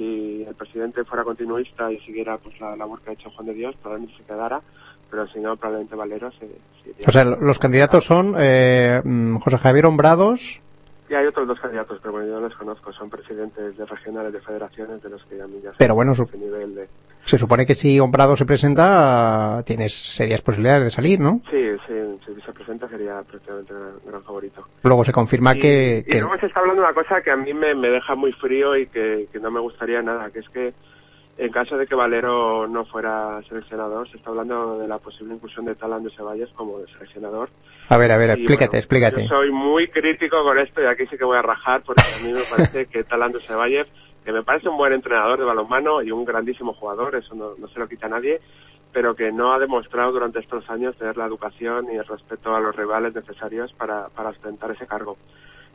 Si el presidente fuera continuista y siguiera pues la labor que ha hecho Juan de Dios, probablemente se quedara, pero si no, probablemente Valero se, se. O sea, los candidatos son eh, mm, José Javier Hombrados. Y hay otros dos candidatos, pero bueno, yo no los conozco, son presidentes de regionales de federaciones de los que a mí ya sé Pero bueno, su- nivel de... Se supone que si Hombrados se presenta, tienes serias posibilidades de salir, ¿no? Sí, sí, si se presenta sería prácticamente gran, gran favorito. Luego se confirma y, que, y que- luego se está hablando de una cosa que a mí me, me deja muy frío y que, que no me gustaría nada, que es que en caso de que Valero no fuera seleccionador, se está hablando de la posible inclusión de Talán de Ceballos como seleccionador. A ver, a ver, Y, explícate, bueno, explícate. Yo soy muy crítico con esto y aquí sí que voy a rajar porque a mí me parece que Talán Ceballos, que me parece un buen entrenador de balonmano y un grandísimo jugador, eso no, se lo quita a nadie, pero que no ha demostrado durante estos años tener la educación y el respeto a los rivales necesarios para, para ostentar ese cargo.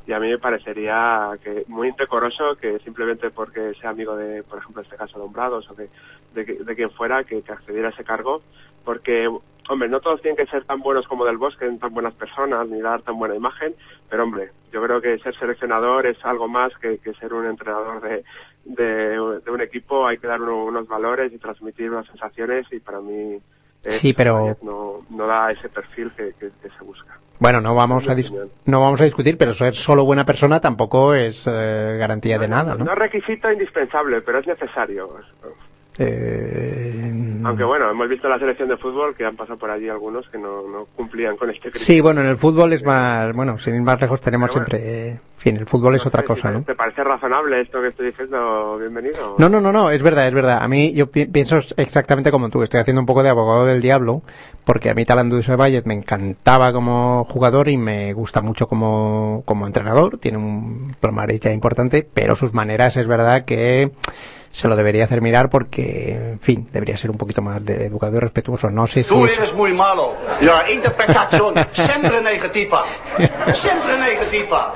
Y a mí me parecería que muy indecoroso que simplemente porque sea amigo de, por ejemplo, en este caso de Hombrados o de, de, quien fuera, que accediera a ese cargo, porque, hombre, no todos tienen que ser tan buenos como Del Bosque, tan buenas personas, ni dar tan buena imagen, pero hombre, yo creo que ser seleccionador es algo más que, que ser un entrenador de, de, de un equipo, hay que dar uno- unos valores y transmitir unas sensaciones y para mí eh, Sí, pero- no, no da ese perfil que, que- que se busca. Bueno, no vamos a dis- no vamos a discutir, pero ser solo buena persona tampoco es eh, garantía de nada, ¿no? No es requisito indispensable, pero es necesario. Eh, Aunque bueno, hemos visto la selección de fútbol que han pasado por allí algunos que no, no cumplían con este criterio. Sí, bueno, en el fútbol es más, bueno, sin ir más lejos tenemos bueno. siempre, en fin, el fútbol es No otra sé, cosa, si ¿no? ¿Te parece razonable esto que estoy diciendo? Bienvenido. No, no, no, no, es verdad, es verdad. A mí yo pi- pienso exactamente como tú. Estoy haciendo un poco de abogado del diablo, porque a mí Talandu Valle me encantaba como jugador y me gusta mucho como, como entrenador. Tiene un palmarés ya importante, pero sus maneras es verdad que se lo debería hacer mirar porque, en fin, debería ser un poquito más de educado y respetuoso. No sé si Tú es... eres muy malo. La interpretación siempre negativa. Siempre negativa.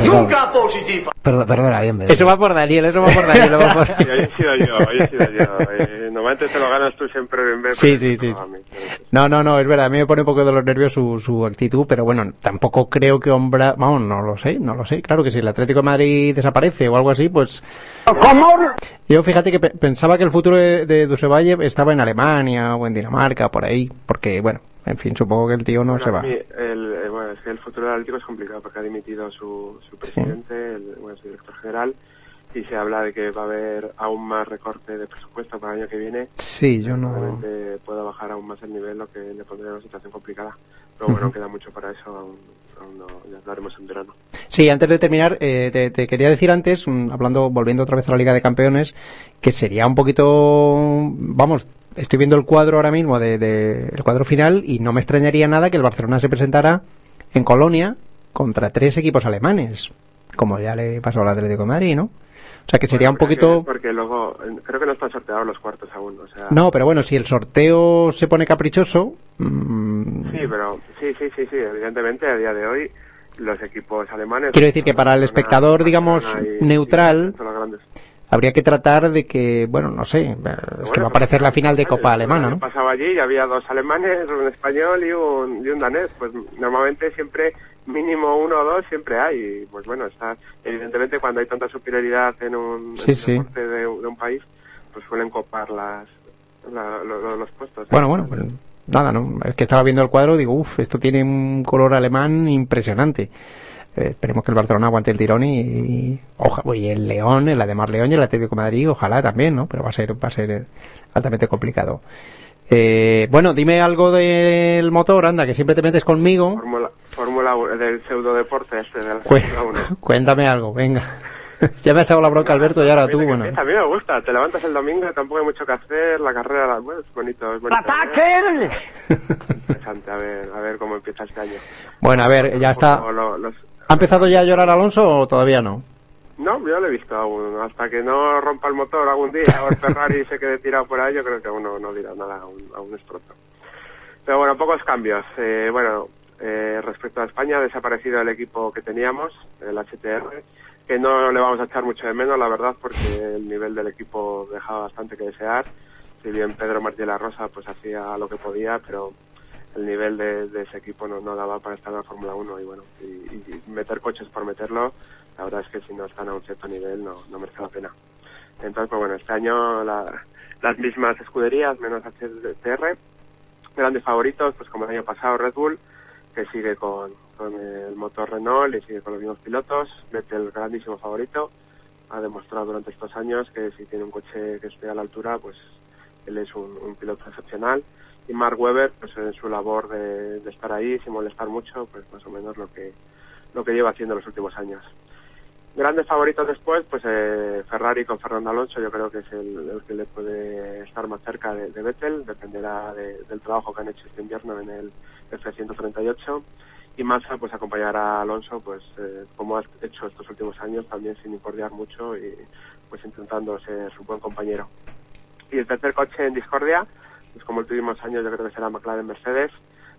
Nunca positiva. Perdona, perdona, bien, bien. Eso va por Daniel, eso va por Daniel. va por- Sí, hoy he sido yo, hoy he sido yo. Eh, normalmente te lo ganas tú siempre en vez Sí, sí, sí. No, no, no, es verdad, a mí me pone un poco de los nervios su, su actitud, pero bueno, tampoco creo que Ombra, vamos, no lo sé, no lo sé, claro que si el Atlético de Madrid desaparece o algo así, pues... Yo fíjate que pe- pensaba que el futuro de, de Dusevalle estaba en Alemania o en Dinamarca, por ahí, porque bueno, en fin, supongo que el tío no Bueno, se va. mí el, eh, bueno, es que el futuro del Atlético es complicado porque ha dimitido su, su presidente, el, bueno, su director general, y se habla de que va a haber aún más recorte de presupuesto para el año que viene. Sí, yo no. Pueda bajar aún más el nivel, lo que le pondría en una situación complicada. Pero bueno, Ujú. queda mucho para eso, aún, aún no, ya lo haremos en verano. Sí, antes de terminar, eh, te, te quería decir antes, mm, hablando, volviendo otra vez a la Liga de Campeones, que sería un poquito, vamos, estoy viendo el cuadro ahora mismo de, de- el cuadro final y no me extrañaría nada que el Barcelona se presentara en Colonia contra tres equipos alemanes, como ya le pasó al Atlético de Madrid, ¿no? O sea que sería un poquito, Porque luego, creo que no están sorteados los cuartos aún, o sea... no, pero bueno, si el sorteo se pone caprichoso, mm, Sí, pero sí, sí, sí, sí, evidentemente a día de hoy los equipos alemanes... Quiero decir que para el espectador, digamos, y- neutral, y habría que tratar de que, bueno, no sé, eh, es que va a aparecer la final de Copa Alemana, ¿no? pasado allí y había dos alemanes, un español y un, y un danés. Pues normalmente siempre mínimo uno o dos siempre hay. Y pues bueno, está evidentemente cuando hay tanta superioridad en un, Sí, en un sí. deporte de, de un país, pues suelen copar las la- lo- lo- los puestos. Bueno, bueno, pues nada, ¿no? Es que estaba viendo el cuadro y digo, uff, esto tiene un color alemán impresionante. Eh, esperemos que el Barcelona aguante el tirón y, y, oja, y el León, el además León y el Atlético de Madrid, ojalá también, ¿no? Pero va a ser, va a ser eh, altamente complicado. Eh, bueno, dime algo del motor, anda, que siempre te metes conmigo. Fórmula uno- del pseudo deporte este de la Fórmula [laughs] 1. cuéntame algo, venga. [laughs] ya me ha echado la bronca Alberto y ahora tú, bueno. A mí me gusta, te levantas el domingo, tampoco hay mucho que hacer, la carrera, la- bueno, es bonito, es bonito. ¡Ataque! [laughs] Interesante, a ver, a ver cómo empieza este año. Bueno, a ver, ya está. Como lo- los- ¿Ha empezado ya a llorar Alonso o todavía no? No, yo lo he visto aún. Hasta que no rompa el motor algún día o el Ferrari se quede tirado por ahí, yo creo que aún no, no dirá nada, aún, aún es pronto. Pero bueno, pocos cambios. Eh, bueno, eh, respecto a España, ha desaparecido el equipo que teníamos, el HTR, que no le vamos a echar mucho de menos, la verdad, porque el nivel del equipo dejaba bastante que desear. Si bien Pedro Martí La Rosa pues hacía lo que podía, pero el nivel de, ese equipo no, daba para estar en la Fórmula 1 y bueno, y, meter coches por meterlo, la verdad es que si no están a un cierto nivel no, no merece la pena. Entonces, pues bueno, este año la- las mismas escuderías, menos HTR, grandes favoritos, pues como el año pasado Red Bull, que sigue con, con el motor Renault y sigue con los mismos pilotos, Vettel grandísimo favorito, ha demostrado durante estos años que si tiene un coche que esté a la altura, pues él es un, piloto excepcional. Y Mark Webber, pues en su labor de, de estar ahí sin molestar mucho, pues más o menos lo que, lo que lleva haciendo los últimos años. Grandes favoritos después, pues eh, Ferrari con Fernando Alonso, yo creo que es el, el que le puede estar más cerca de, de Vettel, dependerá de- del trabajo que han hecho este invierno en el F138. Y Massa pues acompañará a Alonso, pues eh, como ha hecho estos últimos años, también sin incordiar mucho y pues intentando ser su buen compañero. Y el tercer coche en discordia, pues como últimos años yo creo que será McLaren Mercedes,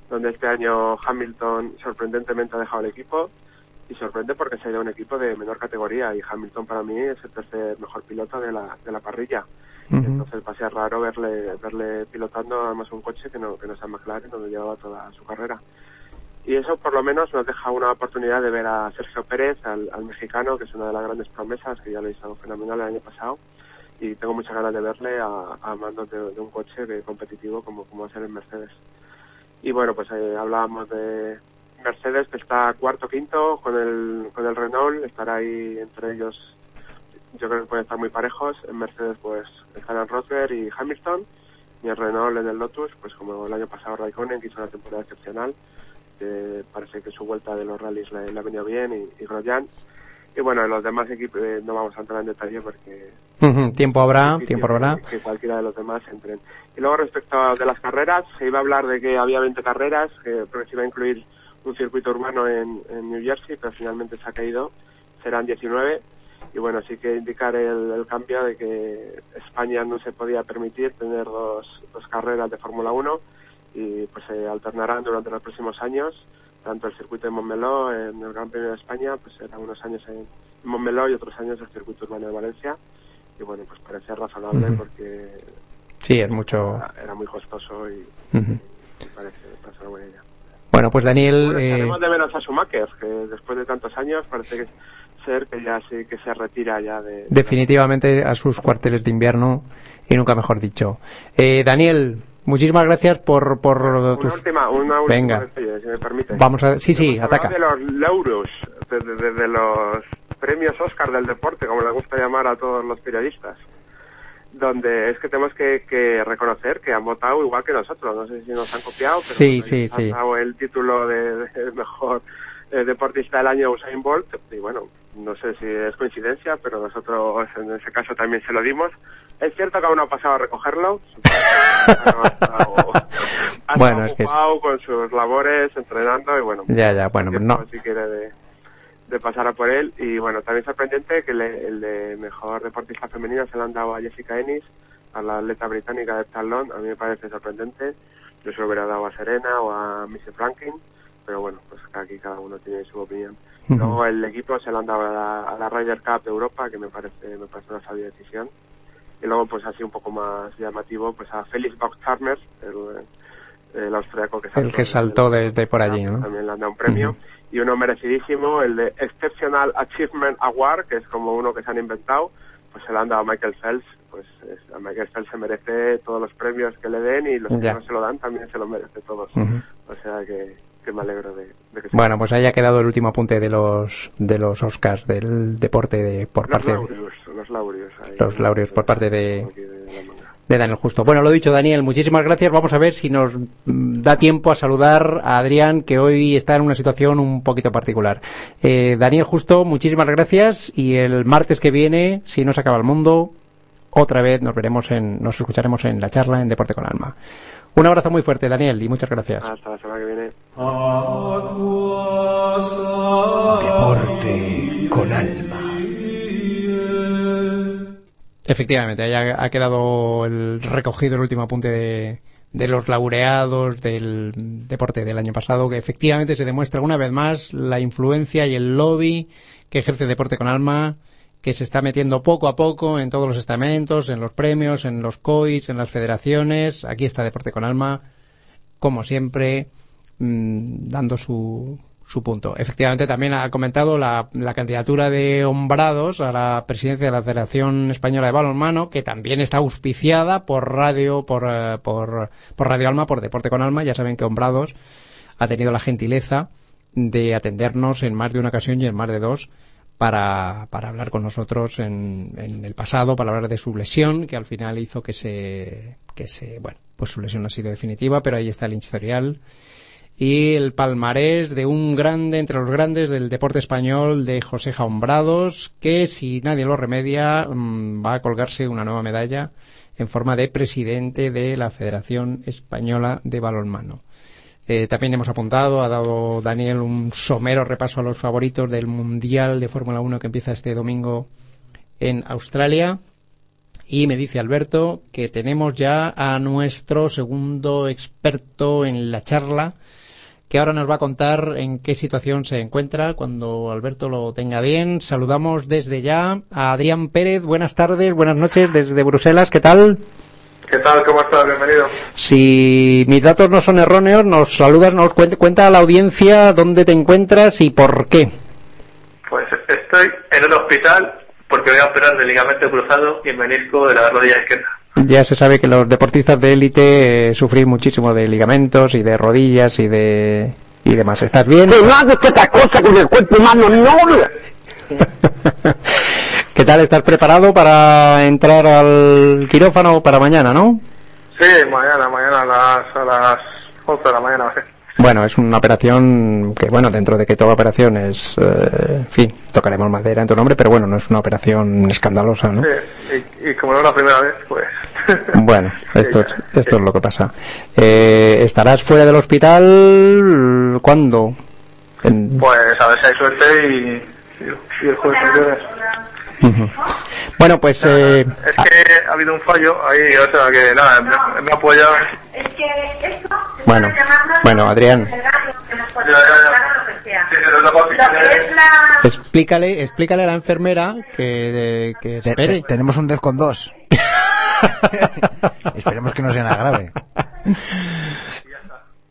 donde este año Hamilton sorprendentemente ha dejado el equipo y sorprende porque se un equipo de menor categoría y Hamilton para mí es el tercer mejor piloto de la, de la parrilla. Entonces va a ser raro verle, verle pilotando además un coche que no, que no sea McLaren donde llevaba toda su carrera. Y eso por lo menos nos deja una oportunidad de ver a Sergio Pérez, al, mexicano, que es una de las grandes promesas, que ya lo hizo fenomenal el año pasado. Y tengo muchas ganas de verle a, a mando de, de un coche que- competitivo como, como va a ser el Mercedes. Y bueno, pues eh, hablábamos de Mercedes, que está cuarto, quinto con el, con el Renault, estará ahí entre ellos, yo creo que pueden estar muy parejos. En Mercedes pues estarán Rosberg y Hamilton, y el Renault en el Lotus, pues como el año pasado Raikkonen, que hizo una temporada excepcional, que parece que su vuelta de los rallies le, le ha venido bien, y, y Grosjean. Y bueno, los demás equipos eh, no vamos a entrar en detalle porque Tiempo habrá, tiempo habrá. Que, cualquiera de los demás entren. Y luego respecto a de las carreras, se iba a hablar de que había 20 carreras, que, se iba a incluir un circuito urbano en, en New Jersey, pero finalmente se ha caído, serán 19. Y bueno, sí que indicar el, el cambio de que España no se podía permitir tener dos, dos carreras de Fórmula 1 y pues se alternarán durante los próximos años, tanto el circuito de Montmeló en el Gran Premio de España, pues será unos años en Montmeló y otros años el circuito urbano de Valencia y bueno, pues parecía razonable porque Sí, es mucho. era, era muy costoso y, parece, parece una buena idea. Bueno, pues Daniel, Bueno, eh, de menos a Schumacher, que después de tantos años parece que ser que ya sí que se retira ya de... definitivamente a sus cuarteles de invierno y nunca mejor dicho. Eh, Daniel, muchísimas gracias por, por Una tus... última, una última Venga. detalle, si me permite. Vamos a... Sí, sí, ataca. de los lauros, de, de- los premios Oscar del deporte, como le gusta llamar a todos los periodistas, donde es que tenemos que, que reconocer que han votado igual que nosotros. No sé si nos han copiado, pero Sí, sí, han sí. dado el título de, de mejor eh, deportista del año Usain Bolt y bueno, no sé si es coincidencia, pero nosotros en ese caso también se lo dimos. Es cierto que aún no ha pasado a recogerlo. Ha estado, ha Bueno, es que con sus labores, entrenando y bueno. Ya, ya, bueno, no. Si quiere de, de pasar a por él. Y bueno, también sorprendente que le- el de mejor deportista femenina se lo han dado a Jessica Ennis, a la atleta británica de talón. A mí me parece sorprendente. Yo se lo hubiera dado a Serena o a Missy Franklin, pero bueno, pues aquí cada uno tiene su opinión. Luego el equipo se lo han dado a la, a la Ryder Cup de Europa, que me parece, me parece una sabia decisión. Y luego, pues así un poco más llamativo, pues a Felix Bock-Charmers, el, el austriaco que El que saltó desde por allí, ¿no? También le han dado un premio. Y uno merecidísimo, el de Exceptional Achievement Award, que es como uno que se han inventado, pues se lo han dado a Michael Phelps. Pues es- a Michael Phelps se merece todos los premios que le den y los que no se lo dan también se lo merece todos. O sea que, que me alegro de, de que se Bueno, pues ahí ha quedado el último apunte de los de los Oscars del deporte de, por los parte de, los laureos. ahí. Los laureos por parte de- de Daniel Justo. Bueno, lo dicho, Daniel, muchísimas gracias. Vamos a ver si nos mm, da tiempo a saludar a Adrián, que hoy está en una situación un poquito particular. Eh, Daniel Justo, muchísimas gracias y el martes que viene, si no se acaba el mundo, otra vez nos veremos en, nos escucharemos en la charla en Deporte con Alma. Un abrazo muy fuerte, Daniel, y muchas gracias. Hasta la semana que viene. Deporte con alma. Efectivamente, ha, ha quedado el recogido el último apunte de, de los laureados del deporte del año pasado, que efectivamente se demuestra una vez más la influencia y el lobby que ejerce Deporte con Alma, que se está metiendo poco a poco en todos los estamentos, en los premios, en los COIs, en las federaciones. Aquí está Deporte con Alma, como siempre, mm, dando su, su punto. Efectivamente, también ha comentado la, candidatura de Hombrados a la presidencia de la Federación Española de Balonmano, que también está auspiciada por Radio, por, eh, por, por Radio Alma, por Deporte con Alma. Ya saben que Hombrados ha tenido la gentileza de atendernos en más de una ocasión y en más de dos para, para hablar con nosotros en, en el pasado, para hablar de su lesión, que al final hizo que se, que se, bueno, pues su lesión ha sido definitiva, pero ahí está el historial y el palmarés de un grande entre los grandes del deporte español de José Jaumbrados, que si nadie lo remedia mm, va a colgarse una nueva medalla en forma de presidente de la Federación Española de Balonmano. Eh, también hemos apuntado, ha dado Daniel un somero repaso a los favoritos del Mundial de Fórmula 1 que empieza este domingo en Australia. Y me dice Alberto que tenemos ya a nuestro segundo experto en la charla, que ahora nos va a contar en qué situación se encuentra cuando Alberto lo tenga bien. Saludamos desde ya a Adrián Pérez. Buenas tardes, buenas noches desde Bruselas. ¿Qué tal? ¿Qué tal? ¿Cómo estás? Bienvenido. Si mis datos no son erróneos, nos saludas, nos cuenta, cuenta a la audiencia dónde te encuentras y por qué. Pues estoy en el hospital porque voy a operar de ligamento cruzado y menisco de la rodilla izquierda. Ya se sabe que los deportistas de élite eh, sufren muchísimo de ligamentos y de rodillas y de y demás. ¿Estás bien? no hagas esta cosa con el cuerpo humano, no. [laughs] ¿Qué tal? ¿Estás preparado para entrar al quirófano para mañana, no? Sí, mañana, mañana a las, a las 11 de la mañana. Bueno, es una operación que, bueno, dentro de que toda operación es, eh, en fin, tocaremos madera en tu nombre, pero bueno, no es una operación escandalosa, ¿no? Sí, y, y como no es la primera vez, pues... [laughs] Bueno, esto, Sí, es, esto sí. es lo que pasa. Eh, ¿Estarás fuera del hospital cuándo? En- Pues a ver si hay suerte y, y el jueves que viene. Ujú. Bueno, pues eh, Es que ha habido un fallo ahí, o sea que nada, me, me he apoyado... bueno, bueno, Adrián, que- explícale, explícale a la enfermera que, que espere. te- tenemos un Defcon 2. [laughs] Esperemos que no sea nada grave.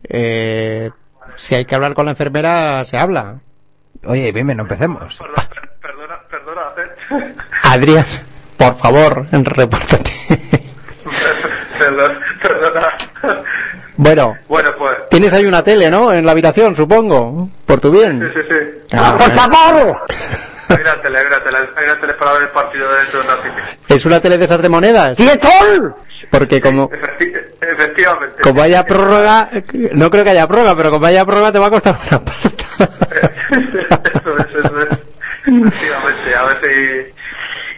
Eh, si hay que hablar con la enfermera, se habla. Oye, bien, no empecemos. Perdona, perdona, perdona, ¿eh? [laughs] Adrián, por favor, repórtate. [laughs] Perdona, perdona. bueno, Bueno, pues... tienes ahí una tele, ¿no? En la habitación, supongo, por tu bien. Sí, sí, sí. Ah, ¡Por favor! Hay una tele, hay una tele, hay una tele para ver el partido dentro de un ratito. ¿Es una tele de esas de monedas? Porque como, Efecti- efectivamente. como haya prórroga, no creo que haya prórroga, pero como haya prórroga te va a costar una pasta. eso es, eso es. Efectivamente, a ver si...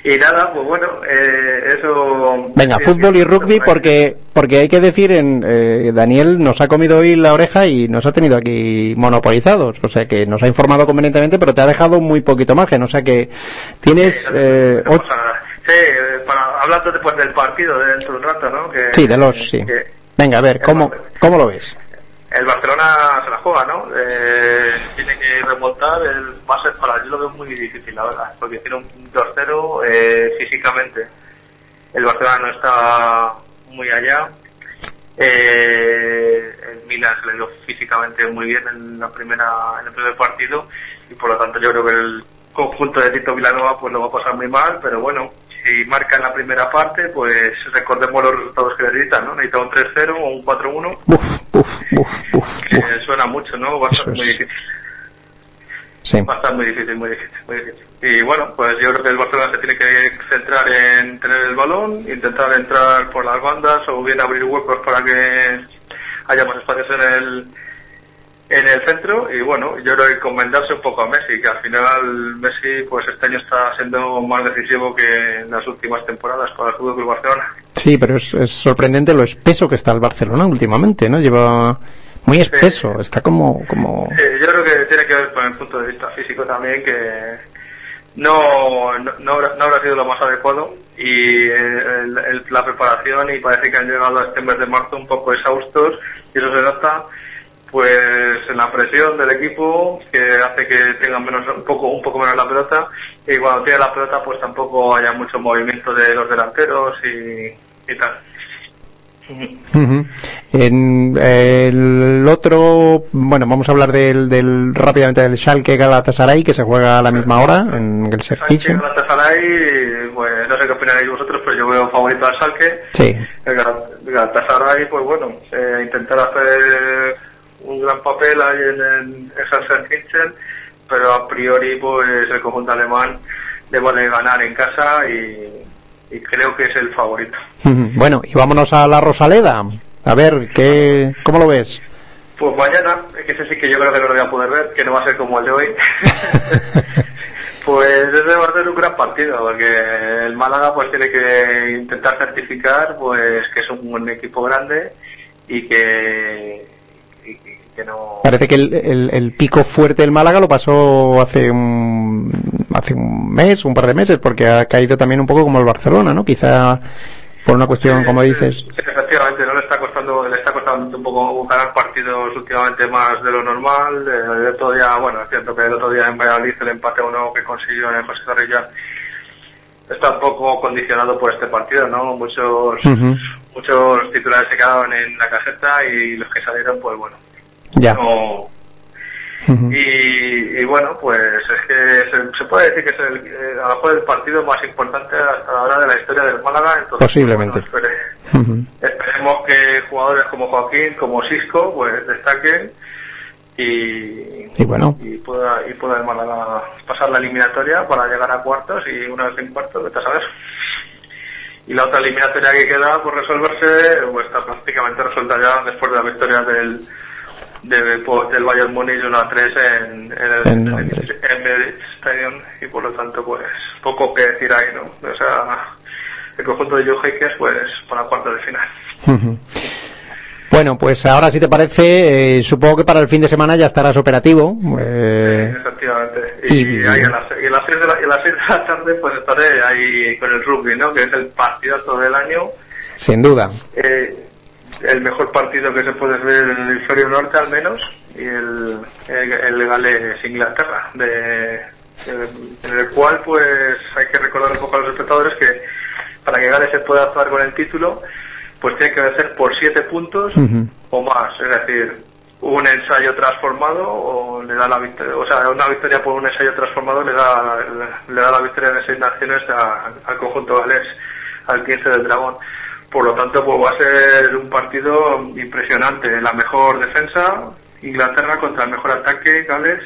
Y nada, pues bueno, eh, eso... Venga, sí, fútbol y rugby porque porque hay que decir en eh, Daniel nos ha comido hoy la oreja y nos ha tenido aquí monopolizados, o sea que nos ha informado convenientemente, pero te ha dejado muy poquito margen, o sea que tienes eh, ocho-. Sí, eh, para, hablando después del partido de dentro de un rato, ¿no? Que, sí de los sí. que Venga, a ver, ¿cómo cómo lo ves? el Barcelona se la juega, ¿no? Eh, tiene que remontar, el, va a ser para yo lo veo muy difícil, la verdad, porque tiene un 2-0 eh, físicamente. El Barcelona no está muy allá. Eh, el Milan se le dio físicamente muy bien en la primera en el primer partido y por lo tanto yo creo que el conjunto de Tito Vilanova pues lo va a pasar muy mal, pero bueno, si marca en la primera parte, pues recordemos los resultados que necesitan, ¿no? Necesita un 3-0 o un 4-1 Uf, uf, uf, uf, que uf. suena mucho, ¿no? Va a es. muy difícil. Sí. Va a estar muy difícil, muy difícil, muy difícil. Y bueno, pues yo creo que el Barcelona se tiene que centrar en tener el balón, intentar entrar por las bandas o bien abrir huecos para que haya más espacios en el en el centro y bueno, yo creo que encomendarse un poco a Messi, que al final Messi pues este año está siendo más decisivo que en las últimas temporadas para el Fútbol Club Barcelona. Sí, pero es, es sorprendente lo espeso que está el Barcelona últimamente, ¿no? Lleva muy espeso, está como como yo creo que tiene que ver con el punto de vista físico también, que no, no, no habrá, no habrá sido lo más adecuado y el- el- la preparación y parece que han llegado a este mes de marzo un poco exhaustos y eso se nota pues en la presión del equipo que hace que tengan menos un poco un poco menos la pelota y cuando tiene la pelota pues tampoco haya mucho movimiento de los delanteros y, y tal. En el otro, bueno, vamos a hablar del, del rápidamente del Schalke Galatasaray que se juega a la misma hora en el Serkischen. Galatasaray, pues no sé qué opinaréis vosotros, pero yo veo favorito al Salque. Sí. El Gal- Galatasaray, pues bueno, eh, intentar hacer un gran papel ahí en, en Serkischen, pero a priori pues el conjunto alemán le vale ganar en casa y, y creo que es el favorito. Bueno, y vámonos a la Rosaleda. A ver, ¿qué, ¿cómo lo ves? Pues mañana, que ese sí que yo creo que no lo voy a poder ver, que no va a ser como el de hoy. [laughs] pues ese va a ser un gran partido, porque el Málaga pues tiene que intentar certificar pues que es un, buen equipo grande y que, y que no... Parece que el, el- el pico fuerte del Málaga lo pasó hace un, hace un mes, un par de meses, porque ha caído también un poco como el Barcelona, ¿no? Quizá por una cuestión, como dices. Efectivamente, no le está costando, le está costando un poco ganar partidos últimamente más de lo normal. Eh, El otro día, bueno, es cierto que el otro día en Valladolid el empate a uno que consiguió en el José Zorrilla está un poco condicionado por este partido, ¿no? Muchos, muchos titulares se quedaron en la caseta y los que salieron, pues bueno, Ya. no, y, y bueno, pues es que se, se puede decir que es el, eh, a lo mejor el partido más importante hasta ahora de la historia del Málaga. Entonces, Posiblemente. bueno, espere- Ujú. esperemos que jugadores como Joaquín, como Cisco, pues destaquen y, Y bueno. y pueda, y pueda el Málaga pasar la eliminatoria para llegar a cuartos y una vez en cuartos, vete a saber. Y la otra eliminatoria que queda por resolverse pues, está prácticamente resuelta ya después de la victoria del de- del Bayern Múnich 1 a 3 en, en el En Stadium y por lo tanto pues poco que decir ahí, ¿no? O sea, el conjunto de Joe Hakers pues para cuartos de final. Bueno, pues ahora si te parece, eh, supongo que para el fin de semana ya estarás operativo. eh, Efectivamente. y- Y, ahí a las, y a las 6 de la, y a las seis de la tarde pues estaré ahí con el rugby, ¿no? Que es el partidazo del año. sin duda. Eh, el mejor partido que se puede ver en el hemisferio norte al menos y el, el, el Gales Inglaterra de, en el cual pues hay que recordar un poco a los espectadores que para que Gales se pueda actuar con el título pues tiene que vencer por siete puntos o más es decir un ensayo transformado o le da la victoria o sea una victoria por un ensayo transformado le da le da la victoria en seis naciones al conjunto galés al 15 del dragón por lo tanto, pues va a ser un partido impresionante. La mejor defensa, Inglaterra contra el mejor ataque, Gales.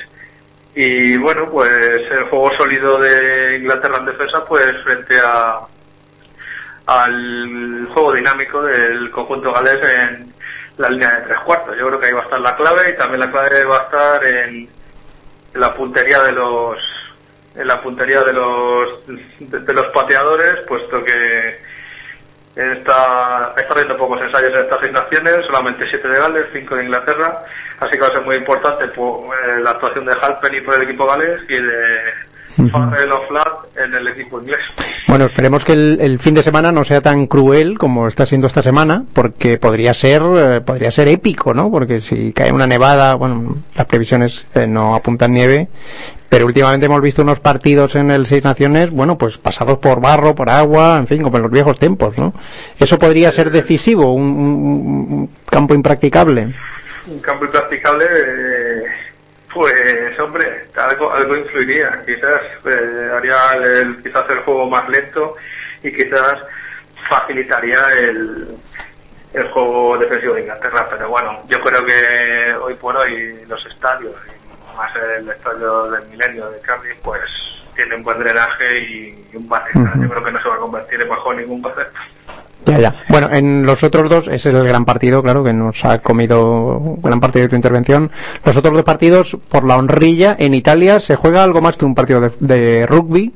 Y bueno, pues el juego sólido de Inglaterra en defensa, pues frente a al juego dinámico del conjunto galés en la línea de tres cuartos. Yo creo que ahí va a estar la clave y también la clave va a estar en, la puntería de los en la puntería de los de los pateadores, puesto que está, está habiendo pocos ensayos en estas seis naciones, solamente siete de Gales, cinco de Inglaterra, así que va a ser muy importante pues, eh, la actuación de Halpenny por el equipo galés y de o Flat en el equipo inglés. Bueno, esperemos que el, el fin de semana no sea tan cruel como está siendo esta semana, porque podría ser, eh, podría ser épico, ¿no? Porque si cae una nevada, bueno, las previsiones eh, no apuntan nieve, pero últimamente hemos visto unos partidos en el Seis Naciones, bueno, pues pasados por barro, por agua, en fin, como en los viejos tiempos, ¿no? Eso podría ser decisivo, un, campo impracticable. un campo impracticable, eh, pues hombre, algo, algo influiría. Quizás eh, haría el, quizás el juego más lento y quizás facilitaría el, el juego defensivo de Inglaterra. Pero bueno, yo creo que hoy por hoy los estadios, más el estadio del Milenio de Cardiff, pues tienen buen drenaje y, un. Ujú. Yo creo que no se va a convertir en bajo ningún concepto. Ya, ya. Bueno, en los otros dos, ese es el gran partido, claro, que nos ha comido gran parte de tu intervención. Los otros dos partidos, por la honrilla, en Italia se juega algo más que un partido de, de rugby,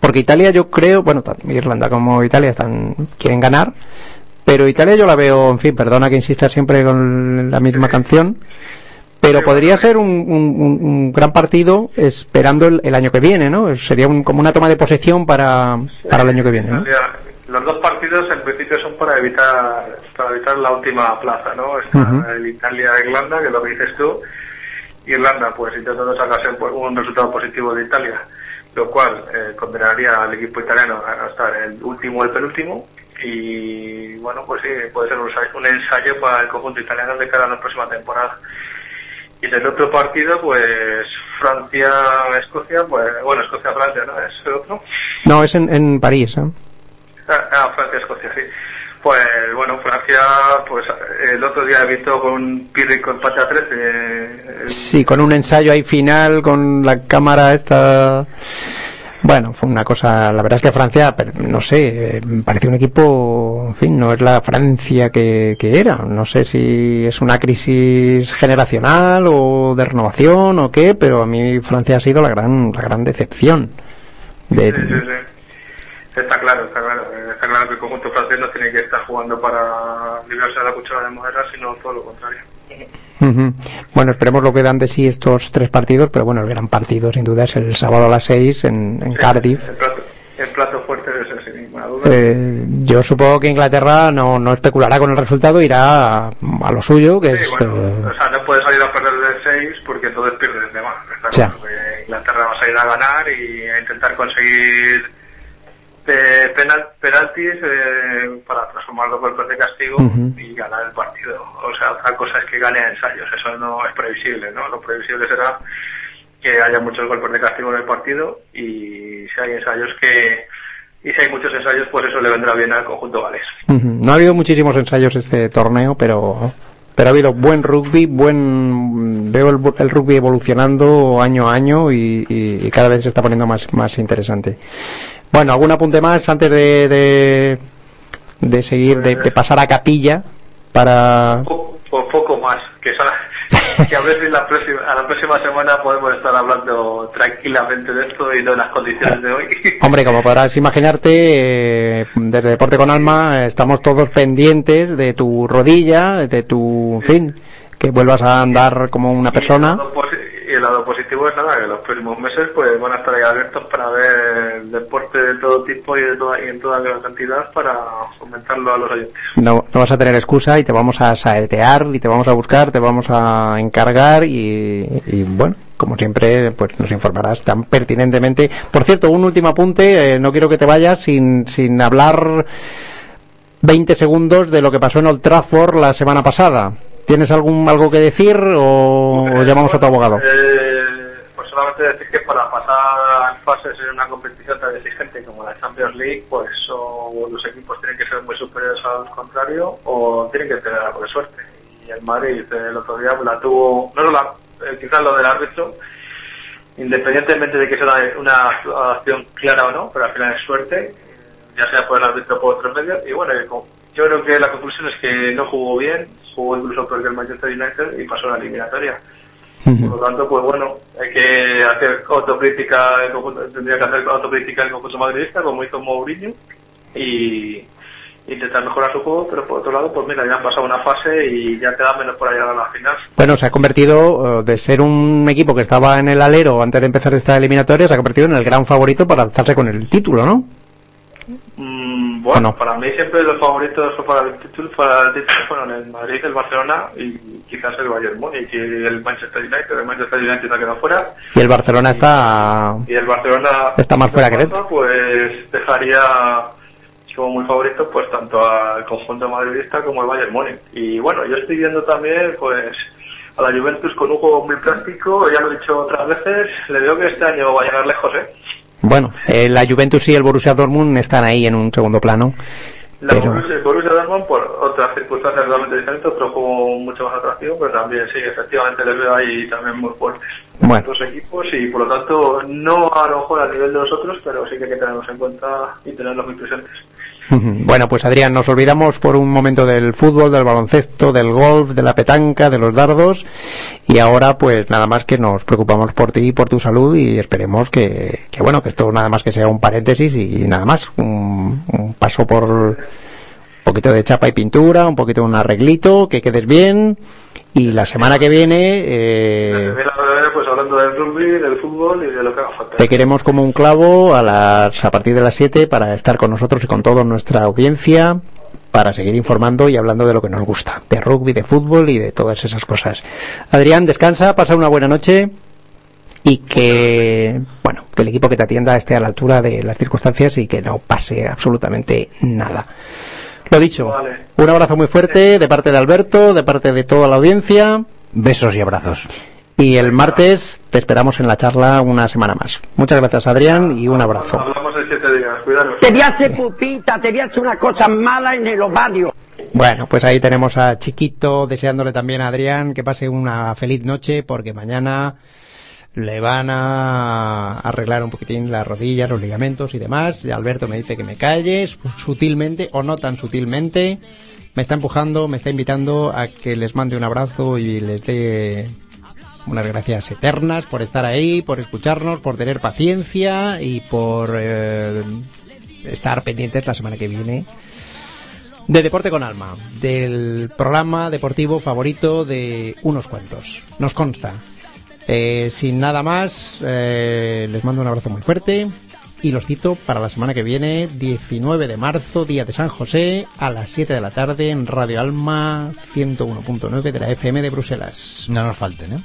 porque Italia yo creo, bueno, tanto Irlanda como Italia están, quieren ganar, pero Italia yo la veo, en fin, perdona que insista siempre con la misma canción, pero podría ser un, un- gran partido esperando el, el año que viene, ¿no? Sería un- como una toma de posesión para, para el año que viene, los dos partidos en principio son para evitar para evitar la última plaza, ¿no? Está el Italia-Irlanda, que es lo que dices tú. Irlanda, pues intentando sacarse un, resultado positivo de Italia, lo cual eh, condenaría al equipo italiano a estar el último o el penúltimo. Y bueno, pues sí, puede ser un ensayo para el conjunto italiano de cara a la próxima temporada. Y en el otro partido, pues Francia-Escocia, pues bueno, Escocia-Francia, ¿no? Es el otro. No, es en, en París, ¿eh? Ah, ah, Francia, Escocia, sí. Pues bueno, Francia, pues el otro día he visto con un pírrico empate a 13. eh, Sí, con un ensayo ahí final, con la cámara esta... Bueno, fue una cosa, la verdad es que Francia, no sé, eh, parece un equipo, en fin, no es la Francia que, que era. No sé si es una crisis generacional o de renovación o qué, pero a mí Francia ha sido la gran, la gran decepción. De, Sí, sí, sí. Está claro, está claro. Eh, Está claro que el conjunto francés no tiene que estar jugando para librarse de la cuchara de madera, sino todo lo contrario. Bueno, esperemos lo que dan de sí estos tres partidos, pero bueno, el gran partido sin duda es el sábado a las seis en, en Cardiff. El plato, el plato fuerte es ese, sin ninguna duda. Eh, yo supongo que Inglaterra no, no especulará con el resultado, irá a, a lo suyo, que Sí, es... bueno, eh, o sea, no puede salir a perder de 6 porque entonces pierdes de más. Inglaterra va a salir a ganar y a intentar conseguir eh, penal, penaltis eh, para transformarlo por de castigo y ganar el partido. O sea, otra cosa es que gane a ensayos. Eso no es previsible, ¿no? Lo previsible será que haya muchos golpes de castigo en el partido y si hay ensayos que y si hay muchos ensayos pues eso le vendrá bien al conjunto galés. No ha habido muchísimos ensayos este torneo, pero pero ha habido buen rugby, buen veo el, el rugby evolucionando año a año y, y- y cada vez se está poniendo más más interesante. Bueno, algún apunte más antes de de, de seguir de, de pasar a capilla para po- po- poco más que, sa- [laughs] que a si la próxima, a la próxima semana podemos estar hablando tranquilamente de esto y no de las condiciones de hoy. [laughs] Hombre, como podrás imaginarte, eh, desde Deporte con Alma estamos todos pendientes de tu rodilla, de tu, en fin, que vuelvas a andar como una persona. Y el lado positivo es nada, que los próximos meses pues van a estar ahí abiertos para ver deporte de todo tipo y, de toda, y en toda cantidad para fomentarlo a los oyentes. No, no vas a tener excusa y te vamos a saetear y te vamos a buscar, te vamos a encargar y, y, bueno, como siempre, pues nos informarás tan pertinentemente. Por cierto, un último apunte, eh, no quiero que te vayas sin, sin hablar 20 segundos de lo que pasó en Old Trafford la semana pasada. ¿Tienes algún algo que decir o, o llamamos a tu abogado? Eh, pues solamente decir que para pasar fases en una competición tan exigente como la Champions League, pues o los equipos tienen que ser muy superiores al contrario o tienen que tener algo de suerte. Y el Madrid eh, el otro día la tuvo, no la- eh, quizás lo del árbitro, independientemente de que sea una, acción clara o no, pero al final es suerte, ya sea por el árbitro o por otros medios. Y bueno, yo creo que la conclusión es que no jugó bien, jugó incluso peor que el Manchester United y pasó a la eliminatoria. Por lo tanto, pues bueno, hay que hacer autocrítica, el conjunto- tendría que hacer autocrítica el conjunto madridista, como hizo Mourinho, y intentar mejorar su juego, pero por otro lado, pues mira, ya han pasado una fase y ya queda menos para llegar a la final. Bueno, se ha convertido eh, de ser un equipo que estaba en el alero antes de empezar esta eliminatoria, se ha convertido en el gran favorito para alzarse con el título, ¿no? Mm, bueno, para mí siempre los favoritos para el título, para el título fueron el Madrid, el Barcelona y quizás el Bayern Múnich y el Manchester United. El Manchester United ha quedado fuera Y el Barcelona está... y el Barcelona Está más fuera que dentro. pues dejaría como muy favorito pues tanto al conjunto madridista como al Bayern Múnich y bueno yo estoy viendo también pues a la Juventus con un juego muy práctico ya lo he dicho otras veces le veo que este año va a llegar lejos eh Bueno, eh, la Juventus y el Borussia Dortmund están ahí en un segundo plano. la Pero- Borussia, el Borussia Dortmund por otras circunstancias totalmente diferentes otro juego mucho más atractivo pero también sí efectivamente les veo ahí también muy fuertes Bueno. dos equipos y por lo tanto no a lo mejor al nivel de los otros pero sí que hay que tenerlos en cuenta y tenerlos muy presentes. Bueno, pues Adrián, nos olvidamos por un momento del fútbol, del baloncesto, del golf, de la petanca, de los dardos. Y ahora pues nada más que nos preocupamos por ti y por tu salud y esperemos que, que bueno, que esto nada más que sea un paréntesis y nada más, un, un paso por un poquito de chapa y pintura, un poquito de un arreglito, que quedes bien y la semana que viene eh, pues hablando del rugby, del fútbol y de lo que haga falta. te queremos como un clavo a las a partir de las 7 para estar con nosotros y con toda nuestra audiencia para seguir informando y hablando de lo que nos gusta, de rugby, de fútbol y de todas esas cosas. Adrián, descansa, pasa una buena noche y que bueno, que el equipo que te atienda esté a la altura de las circunstancias y que no pase absolutamente nada. Lo dicho, Vale. un abrazo muy fuerte de parte de Alberto, de parte de toda la audiencia Besos y abrazos. y el martes te esperamos en la charla una semana más. Muchas gracias Adrián y un abrazo. Hablamos en siete días, cuidaros. Te voy a hacer pupita, te voy a hacer una cosa mala en el ovario. Bueno, pues ahí tenemos a Chiquito deseándole también a Adrián que pase una feliz noche porque mañana le van a arreglar un poquitín las rodillas, los ligamentos y demás. Y Alberto me dice que me calles sutilmente o no tan sutilmente. Me está empujando, me está invitando a que les mande un abrazo y les dé unas gracias eternas por estar ahí, por escucharnos, por tener paciencia y por eh, estar pendientes la semana que viene de Deporte con Alma, del programa deportivo favorito de unos cuantos. Nos consta. Eh, sin nada más, eh, les mando un abrazo muy fuerte y los cito para la semana que viene, 19 de marzo, día de San José, a las 7 de la tarde en Radio Alma 101.9 de la FM de Bruselas. No nos falten, ¿eh?